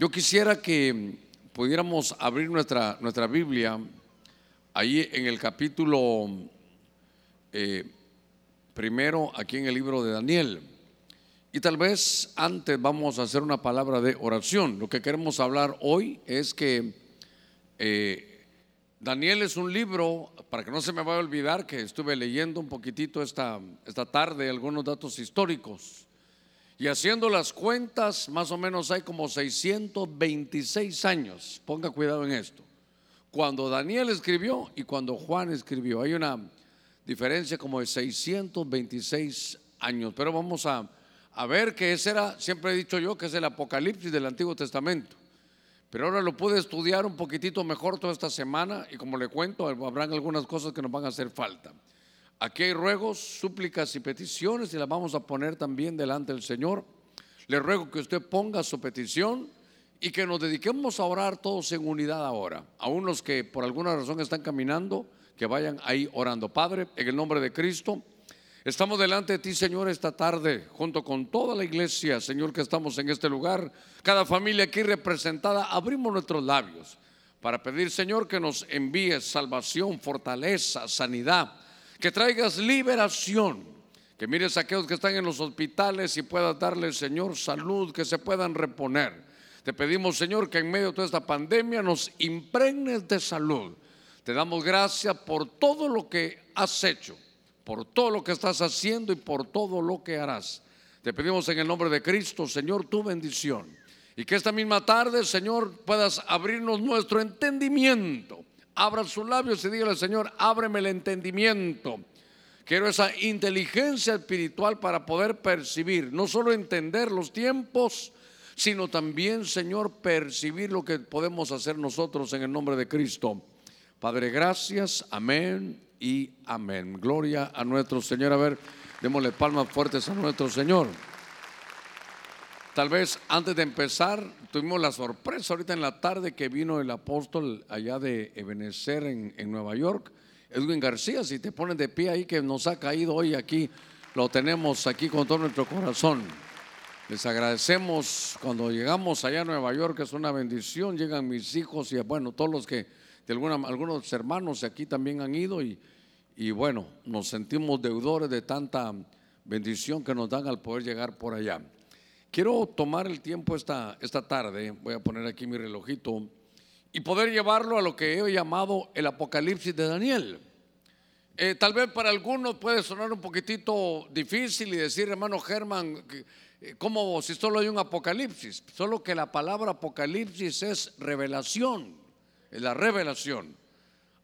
yo quisiera que pudiéramos abrir nuestra, nuestra Biblia ahí en el capítulo eh, primero, aquí en el libro de Daniel. Y tal vez antes vamos a hacer una palabra de oración. Lo que queremos hablar hoy es que eh, Daniel es un libro, para que no se me vaya a olvidar que estuve leyendo un poquitito esta, esta tarde algunos datos históricos. Y haciendo las cuentas, más o menos hay como 626 años. Ponga cuidado en esto. Cuando Daniel escribió y cuando Juan escribió, hay una diferencia como de 626 años. Pero vamos a a ver que ese era, siempre he dicho yo, que es el Apocalipsis del Antiguo Testamento. Pero ahora lo pude estudiar un poquitito mejor toda esta semana y como le cuento, habrán algunas cosas que nos van a hacer falta. Aquí hay ruegos, súplicas y peticiones y las vamos a poner también delante del Señor. Le ruego que usted ponga su petición y que nos dediquemos a orar todos en unidad ahora. A unos que por alguna razón están caminando, que vayan ahí orando. Padre, en el nombre de Cristo. Estamos delante de ti, Señor, esta tarde, junto con toda la iglesia, Señor, que estamos en este lugar. Cada familia aquí representada, abrimos nuestros labios para pedir, Señor, que nos envíes salvación, fortaleza, sanidad, que traigas liberación, que mires a aquellos que están en los hospitales y puedas darles, Señor, salud, que se puedan reponer. Te pedimos, Señor, que en medio de toda esta pandemia nos impregnes de salud. Te damos gracias por todo lo que has hecho por todo lo que estás haciendo y por todo lo que harás. Te pedimos en el nombre de Cristo, Señor, tu bendición. Y que esta misma tarde, Señor, puedas abrirnos nuestro entendimiento. Abra sus labios y dígale, Señor, ábreme el entendimiento. Quiero esa inteligencia espiritual para poder percibir, no solo entender los tiempos, sino también, Señor, percibir lo que podemos hacer nosotros en el nombre de Cristo. Padre, gracias. Amén y amén. Gloria a nuestro Señor. A ver, démosle palmas fuertes a nuestro Señor. Tal vez antes de empezar, tuvimos la sorpresa ahorita en la tarde que vino el apóstol allá de Ebenezer en, en Nueva York, Edwin García. Si te pones de pie ahí, que nos ha caído hoy aquí, lo tenemos aquí con todo nuestro corazón. Les agradecemos cuando llegamos allá a Nueva York, es una bendición. Llegan mis hijos y bueno, todos los que de alguna, algunos hermanos aquí también han ido y, y bueno, nos sentimos deudores de tanta bendición que nos dan al poder llegar por allá. Quiero tomar el tiempo esta, esta tarde, voy a poner aquí mi relojito, y poder llevarlo a lo que he llamado el Apocalipsis de Daniel. Eh, tal vez para algunos puede sonar un poquitito difícil y decir, hermano Germán, eh, como si solo hay un Apocalipsis, solo que la palabra Apocalipsis es revelación, es la revelación.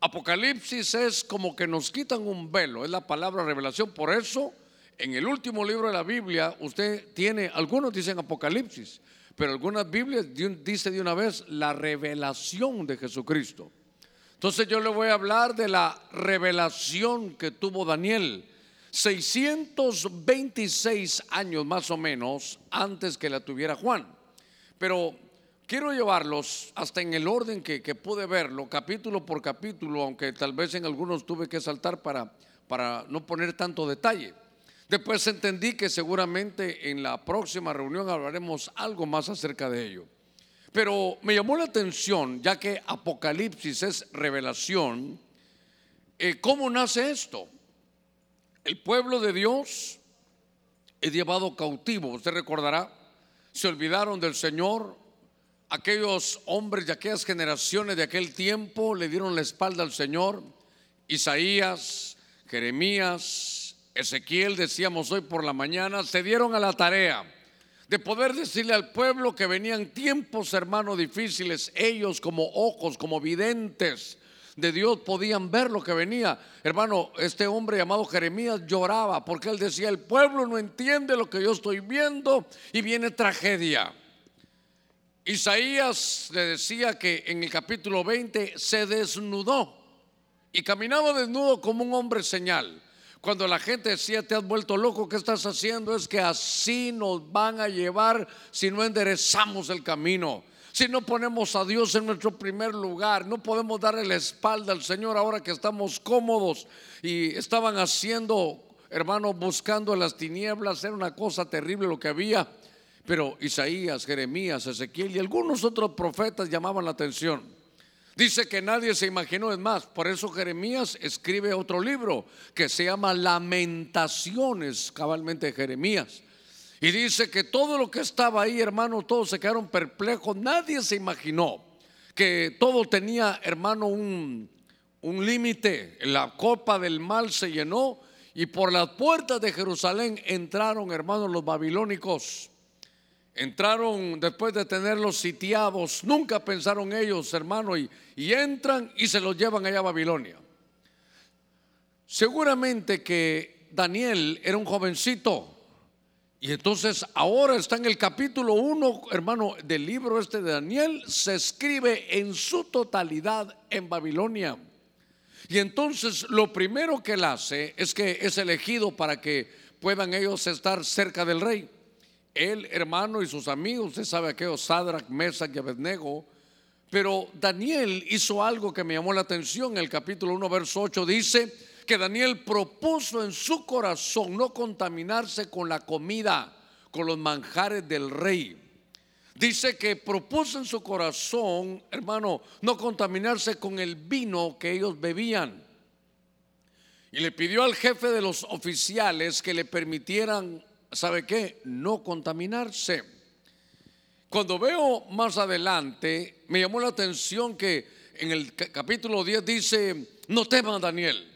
Apocalipsis es como que nos quitan un velo, es la palabra revelación. Por eso, en el último libro de la Biblia, usted tiene, algunos dicen Apocalipsis, pero algunas Biblias dice de una vez la revelación de Jesucristo. Entonces yo le voy a hablar de la revelación que tuvo Daniel. 626 años más o menos antes que la tuviera Juan. Pero Quiero llevarlos hasta en el orden que, pude verlo, capítulo por capítulo, aunque tal vez en algunos tuve que saltar para, para no poner tanto detalle. Después entendí que seguramente en la próxima reunión hablaremos algo más acerca de ello. Pero me llamó la atención, ya que Apocalipsis es revelación, eh, ¿cómo nace esto? El pueblo de Dios es llevado cautivo, usted recordará, se olvidaron del Señor, aquellos hombres de aquellas generaciones de aquel tiempo le dieron la espalda al Señor. Isaías, Jeremías, Ezequiel, decíamos hoy por la mañana, se dieron a la tarea de poder decirle al pueblo que venían tiempos, hermanos, difíciles. Ellos como ojos, como videntes de Dios podían ver lo que venía. Hermano, este hombre llamado Jeremías lloraba porque él decía, el pueblo no entiende lo que yo estoy viendo y viene tragedia. Isaías le decía que en el capítulo 20 se desnudó y caminaba desnudo como un hombre señal. Cuando la gente decía, te has vuelto loco, ¿qué estás haciendo? Es que así nos van a llevar si no enderezamos el camino. Si no ponemos a Dios en nuestro primer lugar, no podemos darle la espalda al Señor ahora que estamos cómodos y estaban haciendo, hermano, buscando las tinieblas, era una cosa terrible lo que había. Pero Isaías, Jeremías, Ezequiel y algunos otros profetas llamaban la atención. Dice que nadie se imaginó, es más, por eso Jeremías escribe otro libro que se llama Lamentaciones, cabalmente Jeremías. Y dice que todo lo que estaba ahí, hermano, todos se quedaron perplejos. Nadie se imaginó que todo tenía, hermano, un, un límite. La copa del mal se llenó y por las puertas de Jerusalén entraron, hermanos, los babilónicos. Entraron después de tenerlos sitiados. Nunca pensaron ellos, hermano, y, entran y se los llevan allá a Babilonia. Seguramente que Daniel era un jovencito. Y entonces ahora está en el capítulo 1, hermano, del libro este de Daniel, se escribe en su totalidad en Babilonia. Y entonces lo primero que él hace es que es elegido para que puedan ellos estar cerca del rey. Él, hermano, y sus amigos, usted sabe aquellos Sadrach, Mesach y Abednego. Pero Daniel hizo algo que me llamó la atención. El capítulo 1, verso 8 dice que Daniel propuso en su corazón no contaminarse con la comida, con los manjares del rey. Dice que propuso en su corazón, hermano, no contaminarse con el vino que ellos bebían. Y le pidió al jefe de los oficiales que le permitieran, ¿sabe qué? No contaminarse. Cuando veo más adelante, me llamó la atención que en el capítulo 10 dice, no temas Daniel,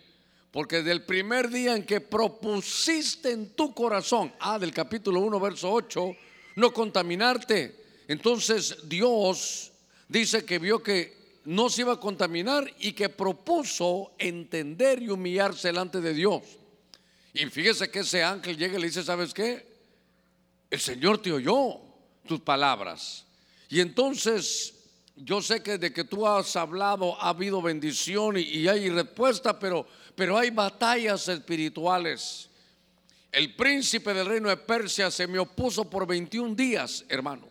porque desde el primer día en que propusiste en tu corazón, ah, del capítulo 1, verso 8, no contaminarte. Entonces Dios dice que vio que no se iba a contaminar y que propuso entender y humillarse delante de Dios. Y fíjese que ese ángel llega y le dice, ¿sabes qué? El Señor te oyó tus palabras. Y entonces yo sé que de que tú has hablado ha habido bendición y, hay respuesta, pero pero hay batallas espirituales. El príncipe del reino de Persia se me opuso por 21 días, hermano.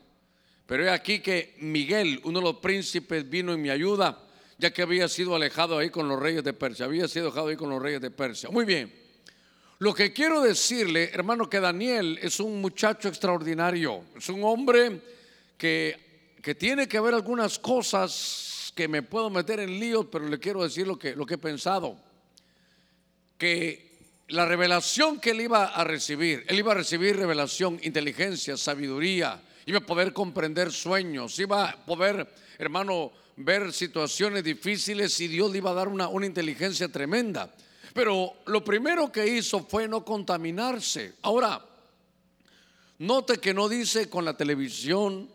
Pero he aquí que Miguel, uno de los príncipes, vino en mi ayuda, ya que había sido alejado ahí con los reyes de Persia. Había sido dejado ahí con los reyes de Persia. Muy bien. Lo que quiero decirle, hermano, que Daniel es un muchacho extraordinario. Es un hombre que, que tiene que ver algunas cosas que me puedo meter en líos, pero le quiero decir lo que, lo que he pensado que la revelación que él iba a recibir, él iba a recibir revelación, inteligencia, sabiduría, iba a poder comprender sueños, iba a poder, hermano, ver situaciones difíciles y Dios le iba a dar una, una inteligencia tremenda. Pero lo primero que hizo fue no contaminarse. Ahora, note que no dice con la televisión,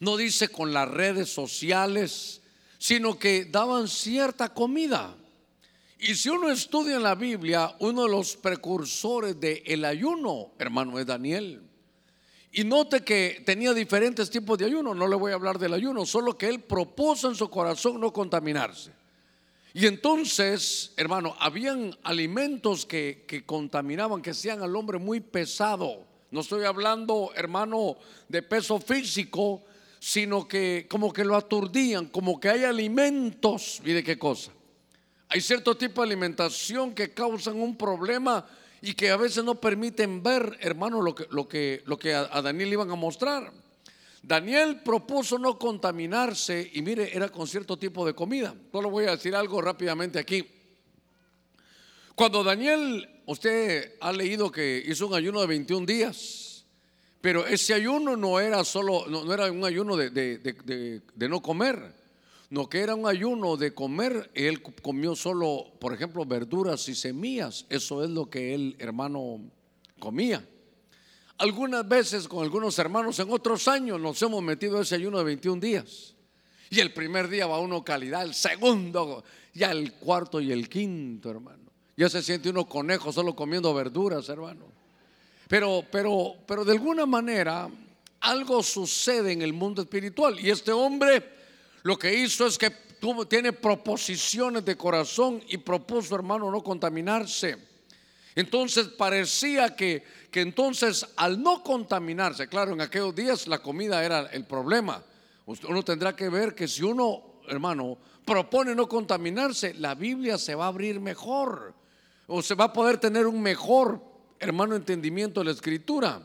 no dice con las redes sociales, sino que daban cierta comida. Y si uno estudia en la Biblia, uno de los precursores del el ayuno, hermano, es Daniel. Y note que tenía diferentes tipos de ayuno, no le voy a hablar del ayuno, solo que él propuso en su corazón no contaminarse. Y entonces, hermano, habían alimentos que, que contaminaban, que hacían al hombre muy pesado. No estoy hablando, hermano, de peso físico, sino que como que lo aturdían, como que hay alimentos, mire qué cosa, hay cierto tipo de alimentación que causan un problema y que a veces no permiten ver, hermano, lo que, lo que, lo que a, Daniel iban a mostrar. Daniel propuso no contaminarse y mire, era con cierto tipo de comida. Solo voy a decir algo rápidamente aquí. Cuando Daniel, usted ha leído que hizo un ayuno de 21 días, pero ese ayuno no era solo, no, era un ayuno de, de no comer, no que era un ayuno de comer, él comió solo, por ejemplo, verduras y semillas. Eso es lo que él, hermano, comía. Algunas veces con algunos hermanos en otros años nos hemos metido ese ayuno de 21 días. Y el primer día va uno calidad, el segundo, ya el cuarto y el quinto, hermano. Ya se siente uno conejo solo comiendo verduras, hermano. Pero, pero, pero de alguna manera algo sucede en el mundo espiritual. Y este hombre lo que hizo es que tiene proposiciones de corazón y propuso, hermano, no contaminarse. Entonces parecía que, que entonces al no contaminarse, claro, en aquellos días la comida era el problema. Uno tendrá que ver que si uno, hermano, propone no contaminarse, la Biblia se va a abrir mejor o se va a poder tener un mejor, hermano, entendimiento de la escritura.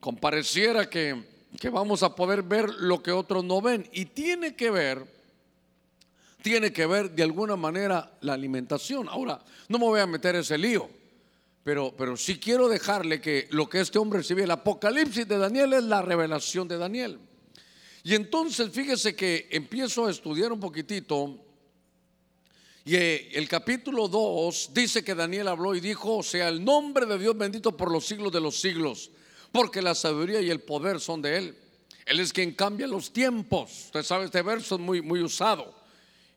compareciera que, que vamos a poder ver lo que otros no ven. Y tiene que ver, tiene que ver de alguna manera la alimentación. Ahora, no me voy a meter ese lío, pero, pero sí quiero dejarle que lo que este hombre recibe, el Apocalipsis de Daniel es la revelación de Daniel. Y entonces fíjese que empiezo a estudiar un poquitito y eh, el capítulo 2 dice que Daniel habló y dijo, sea el nombre de Dios bendito por los siglos de los siglos, porque la sabiduría y el poder son de Él. Él es quien cambia los tiempos. Usted sabe, este verso es muy, muy usado.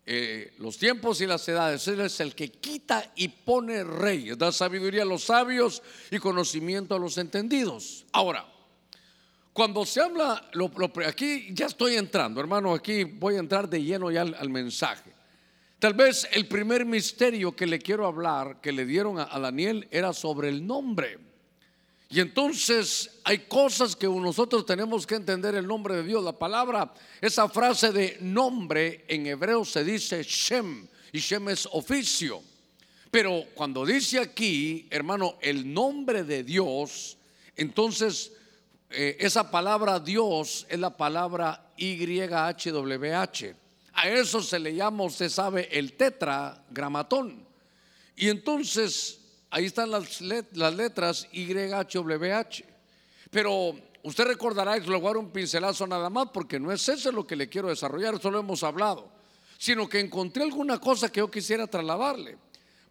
Eh, los tiempos y las edades. Él es el que quita y pone rey. Da sabiduría a los sabios y conocimiento a los entendidos. Ahora, cuando se habla, aquí ya estoy entrando, hermano, aquí voy a entrar de lleno ya al mensaje. Tal vez el primer misterio que le quiero hablar, que le dieron a, Daniel, era sobre el nombre. Y entonces hay cosas que nosotros tenemos que entender el nombre de Dios. La palabra, esa frase de nombre en hebreo se dice Shem, y Shem es oficio. Pero cuando dice aquí, hermano, el nombre de Dios, entonces eh, esa palabra Dios es la palabra YHWH. A eso se le llama, usted sabe, el tetragramatón. Y entonces ahí están las, letras YHWH. Pero usted recordará, y le un pincelazo nada más, porque no es eso lo que le quiero desarrollar, eso lo hemos hablado, sino que encontré alguna cosa que yo quisiera trasladarle.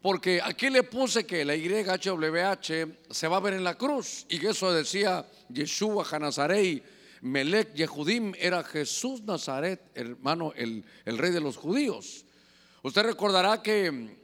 Porque aquí le puse que la YHWH se va a ver en la cruz, y que eso decía Yeshua Hanazarei Melech Yehudim era Jesús Nazaret, hermano, el, el rey de los judíos. Usted recordará que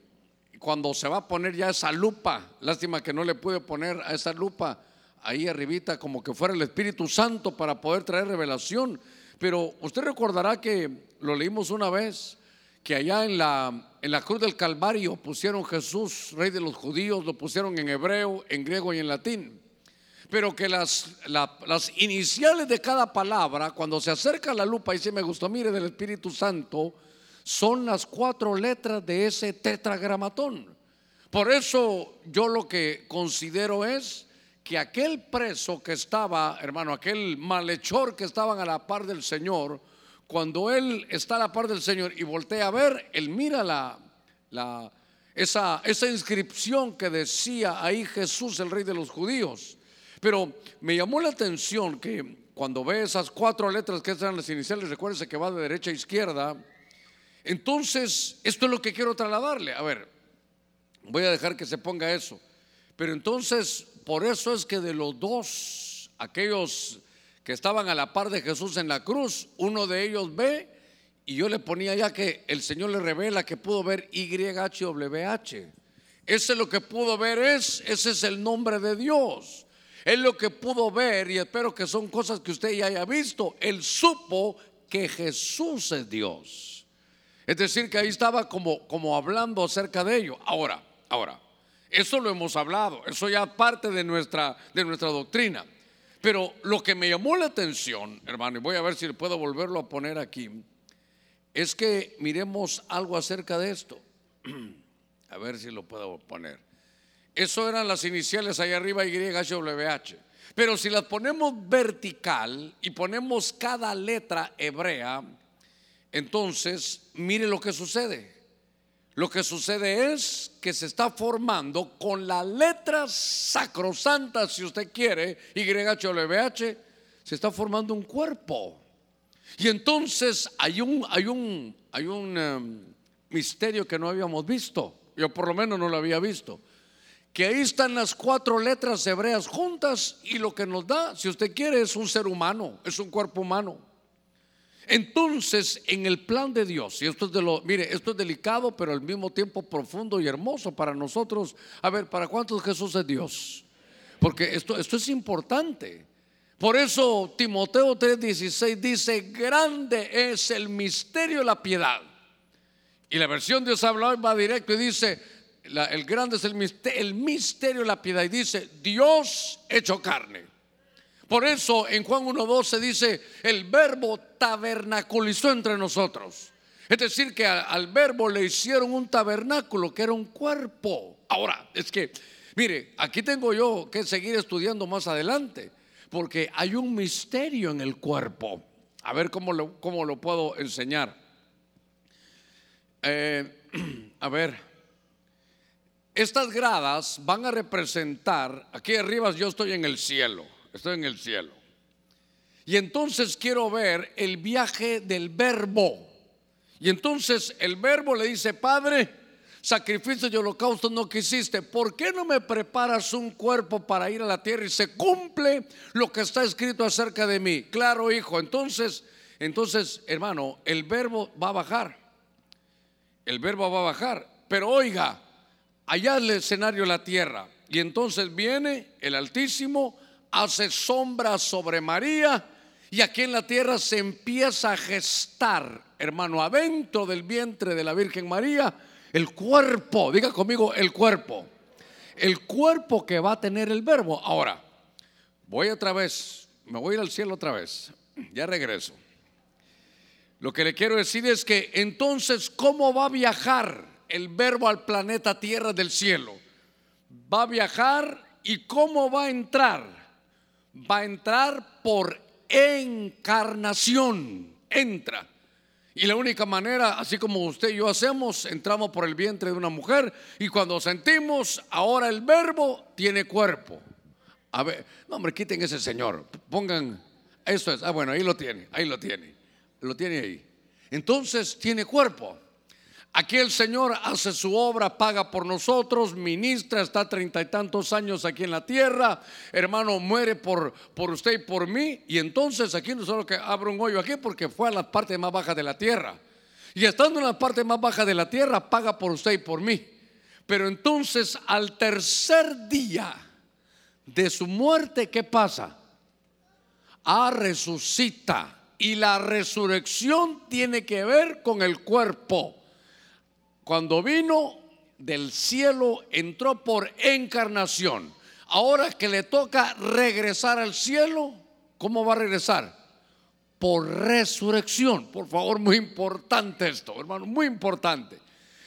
cuando se va a poner ya esa lupa, lástima que no le pude poner a esa lupa ahí arribita como que fuera el Espíritu Santo para poder traer revelación. Pero usted recordará que lo leímos una vez, que allá en la, en la cruz del Calvario pusieron Jesús, rey de los judíos, lo pusieron en hebreo, en griego y en latín pero que las, las iniciales de cada palabra, cuando se acerca la lupa y se me gustó, mire, del Espíritu Santo, son las cuatro letras de ese tetragramatón. Por eso yo lo que considero es que aquel preso que estaba, hermano, aquel malhechor que estaban a la par del Señor, cuando él está a la par del Señor y voltea a ver, él mira la, esa, esa inscripción que decía ahí Jesús, el rey de los judíos. Pero me llamó la atención que cuando ve esas cuatro letras que eran las iniciales, recuérdese que va de derecha a izquierda. Entonces, esto es lo que quiero trasladarle. A ver, voy a dejar que se ponga eso. Pero entonces, por eso es que de los dos, aquellos que estaban a la par de Jesús en la cruz, uno de ellos ve y yo le ponía ya que el Señor le revela que pudo ver YHWH. Ese lo que pudo ver es, ese es el nombre de Dios. Él lo que pudo ver, y espero que son cosas que usted ya haya visto, él supo que Jesús es Dios. Es decir, que ahí estaba como, como hablando acerca de ello. Ahora, ahora, eso lo hemos hablado, eso ya parte de nuestra, de nuestra doctrina. Pero lo que me llamó la atención, hermano, y voy a ver si puedo volverlo a poner aquí, es que miremos algo acerca de esto. A ver si lo puedo poner. Eso eran las iniciales ahí arriba, YHWH. Pero si las ponemos vertical y ponemos cada letra hebrea, entonces mire lo que sucede. Lo que sucede es que se está formando con la letra sacrosanta, si usted quiere, YHWH, se está formando un cuerpo. Y entonces hay un, hay un, hay un um, misterio que no habíamos visto. Yo por lo menos no lo había visto que ahí están las cuatro letras hebreas juntas y lo que nos da, si usted quiere, es un ser humano, es un cuerpo humano. Entonces, en el plan de Dios, y esto es de lo, mire, esto es delicado, pero al mismo tiempo profundo y hermoso para nosotros. A ver, ¿para cuántos Jesús es Dios? Porque esto, esto es importante. Por eso Timoteo 3:16 dice, grande es el misterio de la piedad. Y la versión de Dios habla hoy va directo y dice, el grande es el misterio, el misterio de la piedad. Y dice, Dios hecho carne. Por eso en Juan 1.12 dice, el verbo tabernaculizó entre nosotros. Es decir, que al, verbo le hicieron un tabernáculo, que era un cuerpo. Ahora, es que, mire, aquí tengo yo que seguir estudiando más adelante. porque hay un misterio en el cuerpo. A ver cómo lo, cómo lo puedo enseñar. Eh, a ver, estas gradas van a representar, aquí arriba yo estoy en el cielo, estoy en el cielo. Y entonces quiero ver el viaje del verbo. Y entonces el verbo le dice, Padre, sacrificio y holocausto no quisiste, ¿por qué no me preparas un cuerpo para ir a la tierra y se cumple lo que está escrito acerca de mí? Claro, hijo. Entonces, entonces, hermano, el verbo va a bajar. El verbo va a bajar. Pero oiga, allá el escenario la tierra. Y entonces viene el Altísimo, hace sombra sobre María. Y aquí en la tierra se empieza a gestar, hermano, adentro del vientre de la Virgen María, el cuerpo, diga conmigo el cuerpo. El cuerpo que va a tener el verbo. Ahora, voy otra vez, me voy a ir al cielo otra vez. Ya regreso. Lo que le quiero decir es que entonces, ¿cómo va a viajar el verbo al planeta Tierra del cielo? Va a viajar y ¿cómo va a entrar? Va a entrar por encarnación. Entra. Y la única manera, así como usted y yo hacemos, entramos por el vientre de una mujer y cuando sentimos, ahora el verbo tiene cuerpo. A ver, no hombre, quiten ese señor, pongan, eso es, ah bueno, ahí lo tiene, ahí lo tiene, lo tiene ahí. Entonces tiene cuerpo. Aquí el Señor hace su obra, paga por nosotros, ministra, está treinta y tantos años aquí en la tierra, hermano, muere por, por usted y por mí, y entonces aquí no solo que abre un hoyo aquí porque fue a la parte más baja de la tierra. Y estando en la parte más baja de la tierra, paga por usted y por mí. Pero entonces al tercer día de su muerte, ¿qué pasa? Ah, resucita. Y la resurrección tiene que ver con el cuerpo. Cuando vino del cielo, entró por encarnación. Ahora que le toca regresar al cielo, ¿cómo va a regresar? Por resurrección. Por favor, muy importante esto, hermano, muy importante.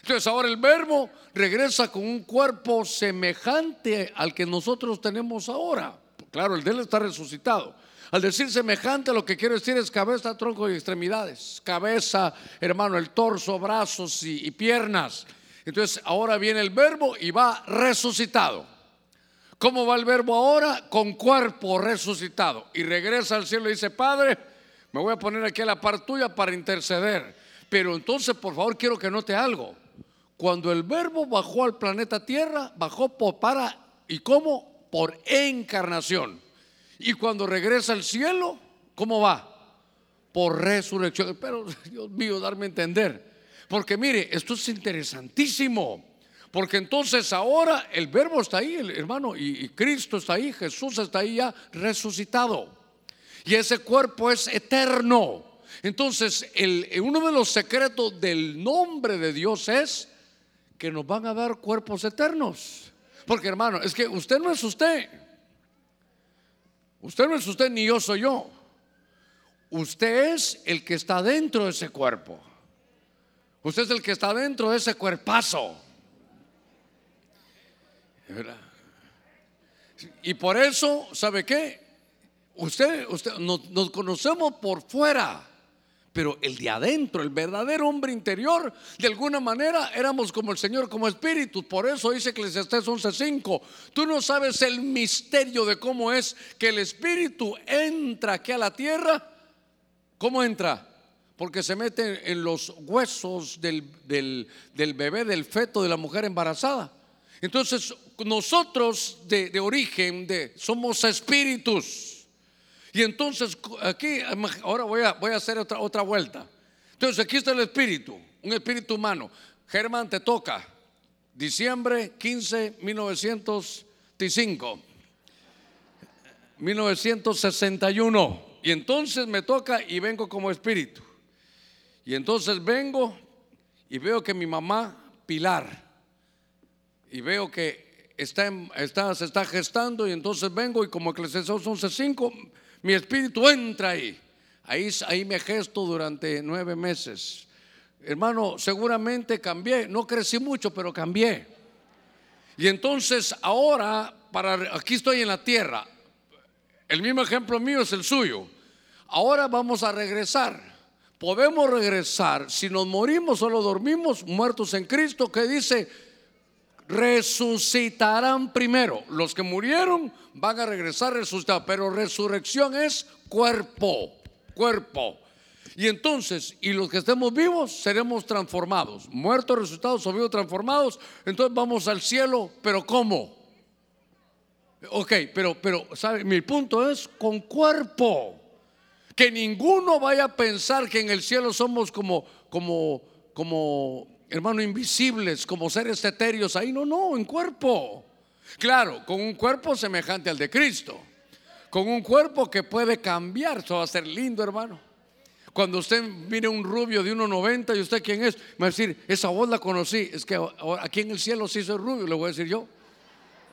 Entonces ahora el verbo regresa con un cuerpo semejante al que nosotros tenemos ahora. Claro, el de él está resucitado. Al decir semejante, lo que quiero decir es cabeza, tronco y extremidades. Cabeza, hermano, el torso, brazos y, piernas. Entonces, ahora viene el verbo y va resucitado. ¿Cómo va el verbo ahora? Con cuerpo resucitado. Y regresa al cielo y dice, Padre, me voy a poner aquí a la par tuya para interceder. Pero entonces, por favor, quiero que note algo. Cuando el verbo bajó al planeta Tierra, bajó por para, ¿y cómo? Por encarnación. Y cuando regresa al cielo, ¿cómo va? Por resurrección. Pero Dios mío, darme a entender. Porque mire, esto es interesantísimo. Porque entonces ahora el verbo está ahí, hermano, y, Cristo está ahí, Jesús está ahí ya resucitado. Y ese cuerpo es eterno. Entonces, el, uno de los secretos del nombre de Dios es que nos van a dar cuerpos eternos. Porque hermano, es que usted no es usted. Usted no es usted ni yo soy yo. Usted es el que está dentro de ese cuerpo. Usted es el que está dentro de ese cuerpazo. Y por eso, ¿sabe qué? Usted, usted nos conocemos por fuera pero el de adentro, el verdadero hombre interior, de alguna manera éramos como el Señor, como espíritu. Por eso dice Eclesiastés 11:5. Tú no sabes el misterio de cómo es que el espíritu entra aquí a la tierra. ¿Cómo entra? Porque se mete en los huesos del, del, bebé, del feto de la mujer embarazada. Entonces, nosotros de, de origen de, somos espíritus. Y entonces aquí, ahora voy a, voy a hacer otra, otra vuelta. Entonces aquí está el espíritu, un espíritu humano. Germán, te toca. Diciembre 15, 1905. 1961. Y entonces me toca y vengo como espíritu. Y entonces vengo y veo que mi mamá, Pilar, y veo que está, está, se está gestando y entonces vengo y como Eclesiastes 11.5 mi espíritu entra ahí. Ahí, ahí me gesto durante nueve meses. Hermano, seguramente cambié. No crecí mucho, pero cambié. Y entonces ahora, para, aquí estoy en la tierra. El mismo ejemplo mío es el suyo. Ahora vamos a regresar. Podemos regresar si nos morimos o dormimos muertos en Cristo, que dice, resucitarán primero. Los que murieron van a regresar resucitados, pero resurrección es cuerpo, cuerpo. Y entonces, y los que estemos vivos, seremos transformados. Muertos, resucitados o vivos transformados. Entonces vamos al cielo, pero ¿cómo? Ok, pero, pero, ¿sabe? Mi punto es con cuerpo. Que ninguno vaya a pensar que en el cielo somos como, como, como, hermano, invisibles, como seres etéreos. Ahí no, no, en cuerpo. Claro, con un cuerpo semejante al de Cristo. Con un cuerpo que puede cambiar. Eso va a ser lindo, hermano. Cuando usted mire un rubio de 1,90 y usted quién es, me va a decir, esa voz la conocí. Es que aquí en el cielo sí soy rubio, le voy a decir yo.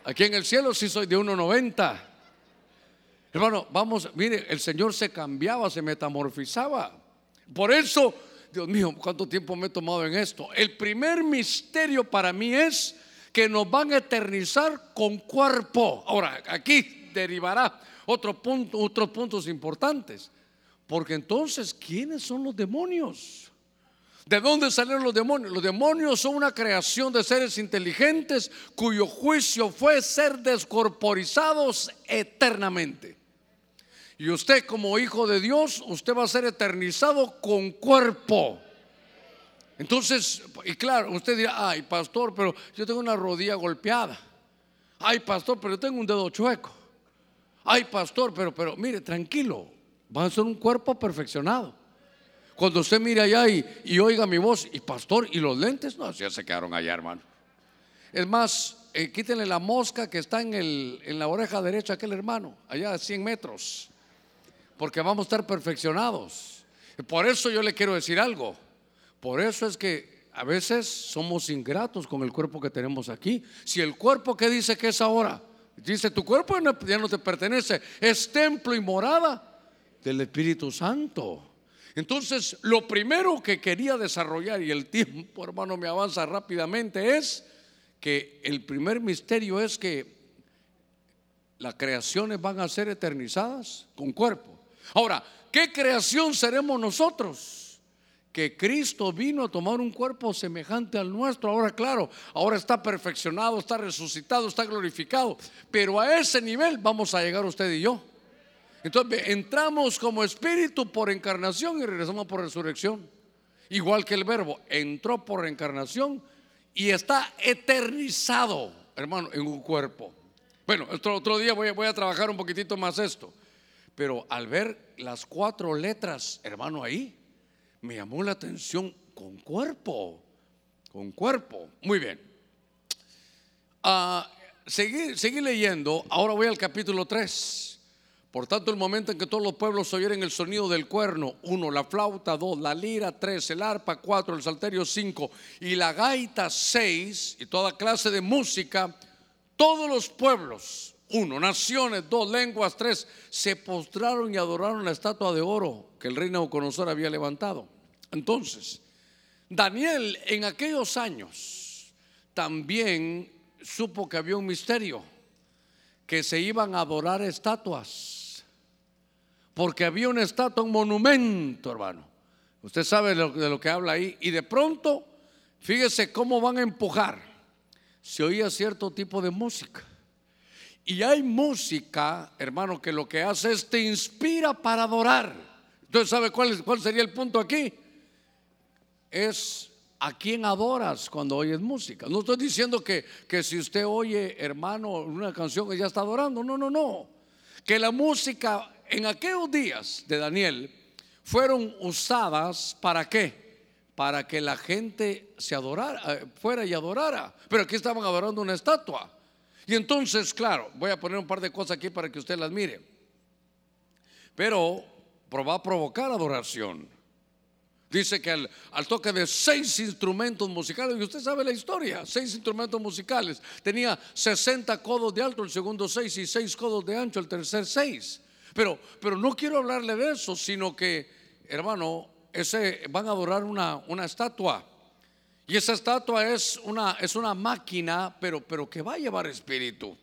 Aquí en el cielo sí soy de 1,90. Hermano, vamos, mire, el Señor se cambiaba, se metamorfizaba. Por eso, Dios mío, ¿cuánto tiempo me he tomado en esto? El primer misterio para mí es que nos van a eternizar con cuerpo. Ahora, aquí derivará otro punto, otros puntos importantes. Porque entonces, ¿quiénes son los demonios? ¿De dónde salieron los demonios? Los demonios son una creación de seres inteligentes cuyo juicio fue ser descorporizados eternamente. Y usted como hijo de Dios, usted va a ser eternizado con cuerpo. Entonces, y claro, usted dirá, ay pastor, pero yo tengo una rodilla golpeada. Ay pastor, pero yo tengo un dedo chueco. Ay pastor, pero, pero mire, tranquilo, va a ser un cuerpo perfeccionado. Cuando usted mire allá y, oiga mi voz, y pastor, y los lentes, no, ya se quedaron allá, hermano. Es más, eh, quítenle la mosca que está en, el, en la oreja derecha aquel hermano, allá a 100 metros, porque vamos a estar perfeccionados. Por eso yo le quiero decir algo. Por eso es que a veces somos ingratos con el cuerpo que tenemos aquí. Si el cuerpo que dice que es ahora, dice tu cuerpo ya no te pertenece, es templo y morada del Espíritu Santo. Entonces, lo primero que quería desarrollar, y el tiempo, hermano, me avanza rápidamente, es que el primer misterio es que las creaciones van a ser eternizadas con cuerpo. Ahora, ¿qué creación seremos nosotros? Que Cristo vino a tomar un cuerpo semejante al nuestro. Ahora, claro, ahora está perfeccionado, está resucitado, está glorificado. Pero a ese nivel vamos a llegar usted y yo. Entonces entramos como espíritu por encarnación y regresamos por resurrección. Igual que el verbo entró por encarnación y está eternizado, hermano, en un cuerpo. Bueno, otro, otro día voy, voy a trabajar un poquitito más esto. Pero al ver las cuatro letras, hermano, ahí, me llamó la atención con cuerpo, con cuerpo. Muy bien. Uh, seguí, leyendo, ahora voy al capítulo 3. Por tanto, el momento en que todos los pueblos oyeron el sonido del cuerno, uno, la flauta, dos, la lira, tres, el arpa, cuatro, el salterio, cinco, y la gaita, seis, y toda clase de música, todos los pueblos, uno, naciones, dos, lenguas, tres, se postraron y adoraron la estatua de oro que el rey Nabucodonosor había levantado. Entonces, Daniel en aquellos años también supo que había un misterio, que se iban a adorar estatuas porque había una estatua, un monumento, hermano. Usted sabe de lo, que habla ahí. Y de pronto, fíjese cómo van a empujar. Se oía cierto tipo de música. Y hay música, hermano, que lo que hace es te inspira para adorar. Entonces, ¿sabe cuál, cuál sería el punto aquí? Es a quién adoras cuando oyes música. No estoy diciendo que, que si usted oye, hermano, una canción que ya está adorando. No, no, no. Que la música en aquellos días de Daniel fueron usadas para qué? Para que la gente se adorara, eh, fuera y adorara. Pero aquí estaban adorando una estatua. Y entonces, claro, voy a poner un par de cosas aquí para que usted las mire. Pero va a provocar adoración. Dice que al, toque de seis instrumentos musicales, y usted sabe la historia, seis instrumentos musicales. Tenía 60 codos de alto, el segundo seis y seis codos de ancho, el tercer seis. Pero, pero no quiero hablarle de eso, sino que, hermano, ese, van a adorar una, una estatua. Y esa estatua es una, es una máquina, pero, pero que va a llevar espíritu.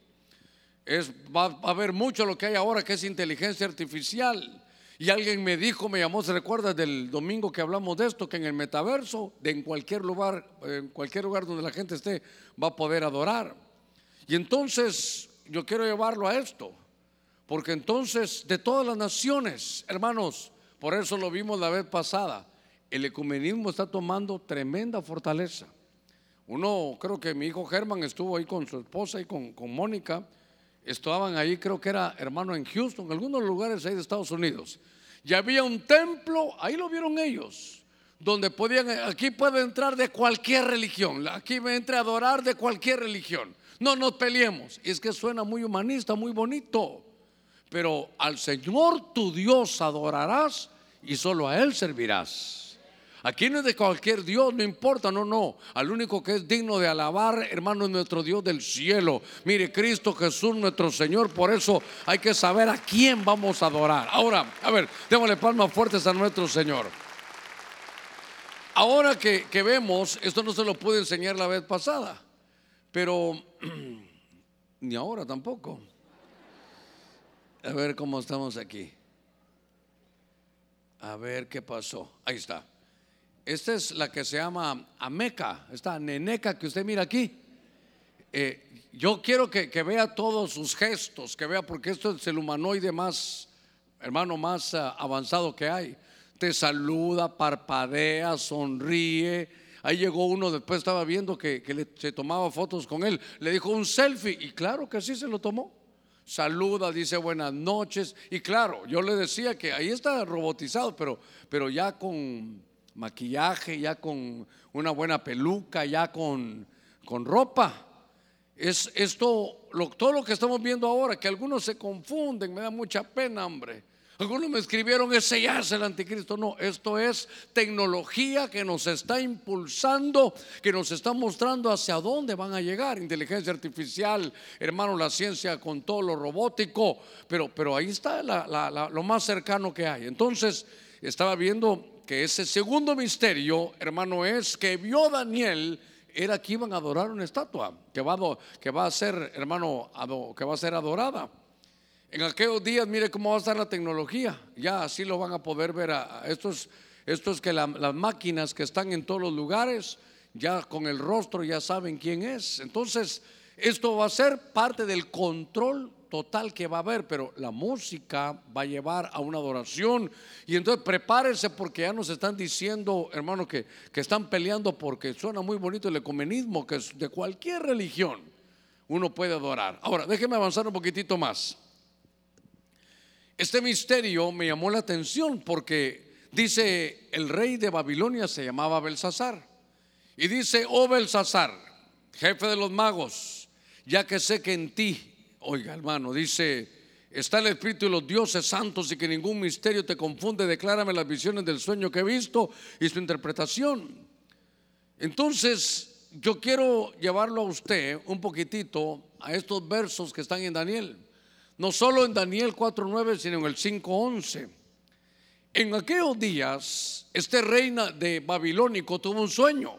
es, va, a haber mucho lo que hay ahora que es inteligencia artificial. Y alguien me dijo, me llamó, se recuerda del domingo que hablamos de esto, que en el metaverso, de en cualquier lugar, en cualquier lugar donde la gente esté, va a poder adorar. Y entonces yo quiero llevarlo a esto, porque entonces de todas las naciones, hermanos, por eso lo vimos la vez pasada, el ecumenismo está tomando tremenda fortaleza. Uno, creo que mi hijo Germán estuvo ahí con su esposa y con, Mónica, estaban ahí, creo que era hermano en Houston, en algunos lugares ahí de Estados Unidos. Y había un templo, ahí lo vieron ellos, donde podían, aquí puede entrar de cualquier religión, aquí me entre a adorar de cualquier religión. No nos peleemos. Es que suena muy humanista, muy bonito. Pero al Señor tu Dios adorarás y solo a Él servirás. Aquí no es de cualquier Dios, no importa, no, no. Al único que es digno de alabar, hermano, es nuestro Dios del cielo. Mire, Cristo Jesús, nuestro Señor. Por eso hay que saber a quién vamos a adorar. Ahora, a ver, démosle palmas fuertes a nuestro Señor. Ahora que, que vemos, esto no se lo pude enseñar la vez pasada, pero ni ahora tampoco. A ver cómo estamos aquí. A ver qué pasó. Ahí está. Esta es la que se llama Ameca, esta neneca que usted mira aquí. Eh, yo quiero que, vea todos sus gestos, que vea, porque esto es el humanoide más, hermano, más ah, avanzado que hay. Te saluda, parpadea, sonríe. Ahí llegó uno, después estaba viendo que, se tomaba fotos con él. Le dijo un selfie y claro que sí se lo tomó. Saluda, dice buenas noches. Y claro, yo le decía que ahí está robotizado, pero, pero ya con maquillaje, ya con una buena peluca, ya con, con ropa. Es esto, lo, todo lo que estamos viendo ahora, que algunos se confunden, me da mucha pena, hombre. Algunos me escribieron, ese ya es el anticristo. No, esto es tecnología que nos está impulsando, que nos está mostrando hacia dónde van a llegar. Inteligencia artificial, hermano, la ciencia con todo lo robótico. Pero, pero ahí está lo más cercano que hay. Entonces, estaba viendo que ese segundo misterio, hermano, es que vio Daniel era que iban a adorar una estatua que va, que va a ser, hermano, que va a ser adorada. En aquellos días, mire cómo va a estar la tecnología. Ya así lo van a poder ver. A, esto, es, que las máquinas que están en todos los lugares, ya con el rostro ya saben quién es. Entonces, esto va a ser parte del control total que va a haber, pero la música va a llevar a una adoración. Y entonces prepárense porque ya nos están diciendo, hermano, que, que están peleando porque suena muy bonito el ecumenismo, que es de cualquier religión uno puede adorar. Ahora, déjeme avanzar un poquitito más. Este misterio me llamó la atención porque dice, el rey de Babilonia se llamaba Belsasar. Y dice, oh Belsasar, jefe de los magos, ya que sé que en ti Oiga, hermano, dice, está el Espíritu de los dioses santos y que ningún misterio te confunde. Declárame las visiones del sueño que he visto y su interpretación. Entonces, yo quiero llevarlo a usted un poquitito a estos versos que están en Daniel. No solo en Daniel 4.9, sino en el 5.11. En aquellos días, este reina de Babilónico tuvo un sueño.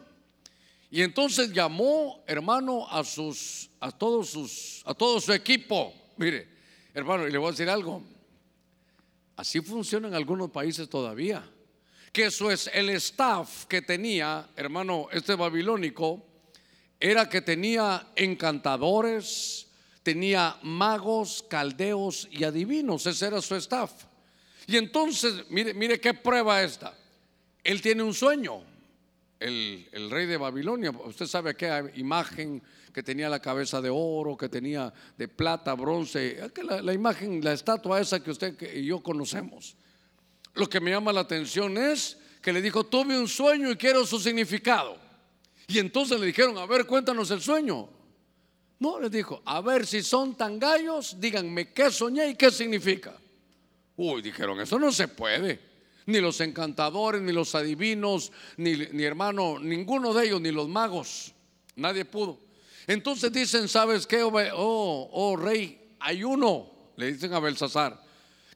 Y entonces llamó, hermano, a sus, a todos sus, a todo su equipo. Mire, hermano, y le voy a decir algo. Así funciona en algunos países todavía. Que eso es el staff que tenía, hermano, este babilónico, era que tenía encantadores, tenía magos, caldeos y adivinos. Ese era su staff. Y entonces, mire, mire qué prueba esta. Él tiene un sueño el, rey de Babilonia. Usted sabe qué imagen que tenía la cabeza de oro, que tenía de plata, bronce, la, la imagen, la estatua esa que usted y yo conocemos. Lo que me llama la atención es que le dijo, tuve un sueño y quiero su significado. Y entonces le dijeron, a ver, cuéntanos el sueño. No, les dijo, a ver si son tan gallos, díganme qué soñé y qué significa. Uy, dijeron, eso no se puede ni los encantadores, ni los adivinos, ni, ni hermano, ninguno de ellos, ni los magos. Nadie pudo. Entonces dicen, ¿sabes qué? Oh, oh, rey, hay uno, le dicen a Belsasar,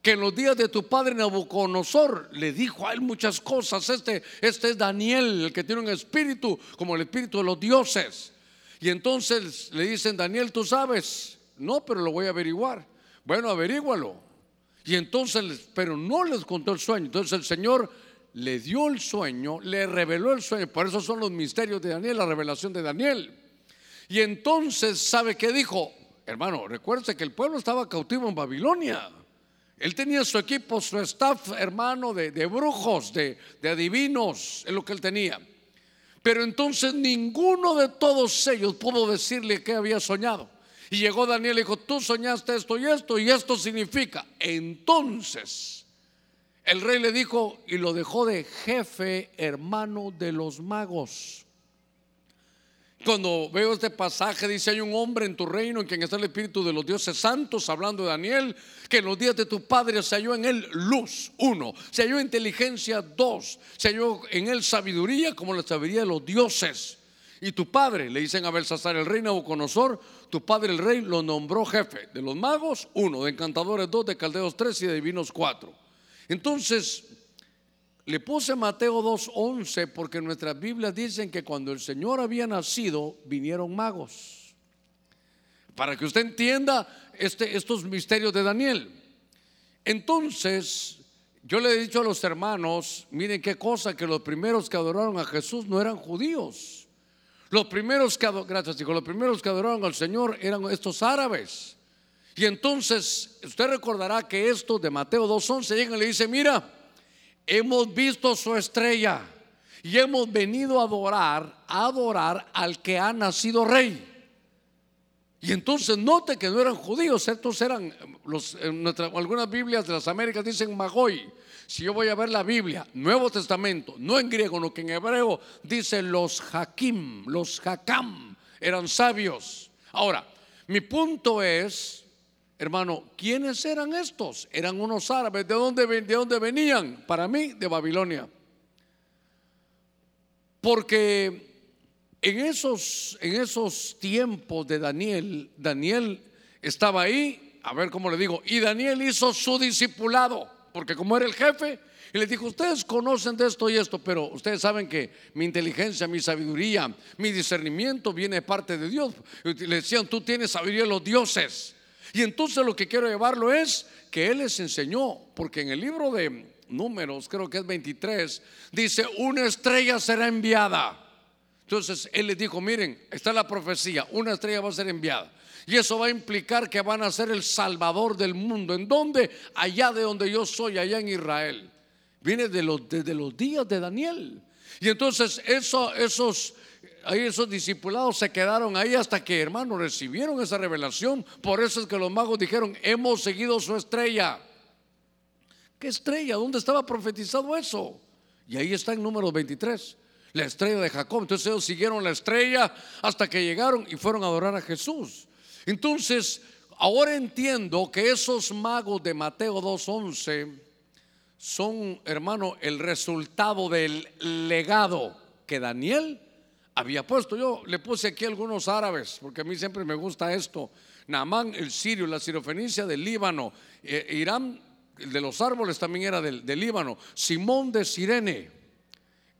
que en los días de tu padre Nabucodonosor le dijo a él muchas cosas. Este, este es Daniel, el que tiene un espíritu como el espíritu de los dioses. Y entonces le dicen, Daniel, tú sabes, no, pero lo voy a averiguar. Bueno, averígualo. Y entonces, pero no les contó el sueño. Entonces el Señor le dio el sueño, le reveló el sueño. Por eso son los misterios de Daniel, la revelación de Daniel. Y entonces, ¿sabe qué dijo? Hermano, recuerde que el pueblo estaba cautivo en Babilonia. Él tenía su equipo, su staff, hermano, de, brujos, de, de adivinos, es lo que él tenía. Pero entonces ninguno de todos ellos pudo decirle que había soñado. Y llegó Daniel y dijo, tú soñaste esto y esto, y esto significa. Entonces, el rey le dijo y lo dejó de jefe hermano de los magos. Cuando veo este pasaje, dice: Hay un hombre en tu reino en quien está el espíritu de los dioses santos, hablando de Daniel, que en los días de tu padre se halló en él luz, uno, se halló inteligencia, dos, se halló en él sabiduría, como la sabiduría de los dioses. Y tu padre, le dicen a Belsasar, el rey Nabucodonosor, tu padre el rey lo nombró jefe de los magos, uno, de encantadores, dos, de caldeos, tres y de divinos, cuatro. Entonces, le puse Mateo 2.11 porque nuestras Biblias dicen que cuando el Señor había nacido vinieron magos. Para que usted entienda este, estos misterios de Daniel. Entonces, yo le he dicho a los hermanos, miren qué cosa, que los primeros que adoraron a Jesús no eran judíos. Los primeros que, gracias los primeros que adoraron al Señor eran estos árabes. Y entonces, usted recordará que esto de Mateo 2.11 llega y le dice, mira, hemos visto su estrella y hemos venido a adorar, a adorar al que ha nacido rey. Y entonces note que no eran judíos, estos eran los, en algunas Biblias de las Américas dicen Magoy. Si yo voy a ver la Biblia, Nuevo Testamento, no en griego, no que en hebreo dice los Hakim, los Hakam, eran sabios. Ahora, mi punto es Hermano, ¿quiénes eran estos? Eran unos árabes. ¿De dónde, de dónde venían? Para mí, de Babilonia. Porque en esos, en esos tiempos de Daniel, Daniel estaba ahí, a ver cómo le digo, y Daniel hizo su discipulado, porque como era el jefe, y le dijo, ustedes conocen de esto y esto, pero ustedes saben que mi inteligencia, mi sabiduría, mi discernimiento viene de parte de Dios. le decían, tú tienes sabiduría de los dioses. Y entonces lo que quiero llevarlo es que Él les enseñó, porque en el libro de números, creo que es 23, dice, una estrella será enviada. Entonces Él les dijo, miren, está la profecía, una estrella va a ser enviada. Y eso va a implicar que van a ser el salvador del mundo. ¿En dónde? Allá de donde yo soy, allá en Israel. Viene de los, desde los días de Daniel. Y entonces eso, esos ahí esos discipulados se quedaron ahí hasta que, hermanos, recibieron esa revelación. Por eso es que los magos dijeron, hemos seguido su estrella. ¿Qué estrella? ¿Dónde estaba profetizado eso? Y ahí está en número 23, la estrella de Jacob. Entonces ellos siguieron la estrella hasta que llegaron y fueron a adorar a Jesús. Entonces, ahora entiendo que esos magos de Mateo 2.11 son, hermano, el resultado del legado que Daniel había puesto. Yo le puse aquí algunos árabes, porque a mí siempre me gusta esto. Naamán, el sirio, la sirofenicia del Líbano, eh, Irán, el de los árboles también era del, del, Líbano, Simón de Sirene,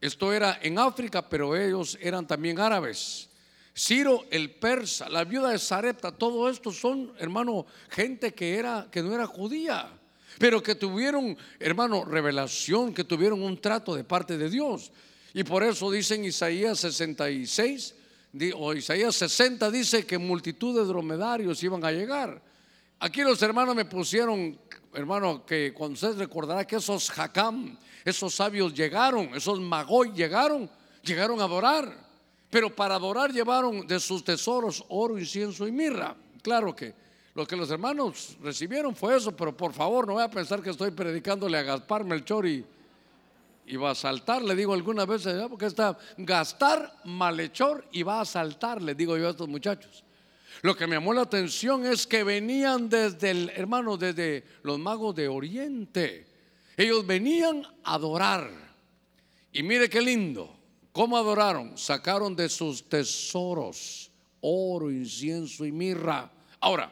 esto era en África, pero ellos eran también árabes. Ciro el persa, la viuda de Sarepta, todo esto son, hermano, gente que era que no era judía, pero que tuvieron, hermano, revelación, que tuvieron un trato de parte de Dios. Y por eso dice en Isaías 66 o Isaías 60 dice que multitud de dromedarios iban a llegar. Aquí los hermanos me pusieron, hermano, que cuando ustedes recordará que esos Hakam, esos sabios llegaron, esos Magoy llegaron, llegaron a adorar. Pero para adorar llevaron de sus tesoros oro, incienso y mirra. Claro que lo que los hermanos recibieron fue eso, pero por favor no voy a pensar que estoy predicándole a Gaspar Melchor y, y va a saltar, le digo algunas veces, porque está gastar malhechor y va a saltar, le digo yo a estos muchachos. Lo que me llamó la atención es que venían desde el hermano, desde los magos de Oriente. Ellos venían a adorar. Y mire qué lindo. ¿Cómo adoraron? Sacaron de sus tesoros oro, incienso y mirra. Ahora,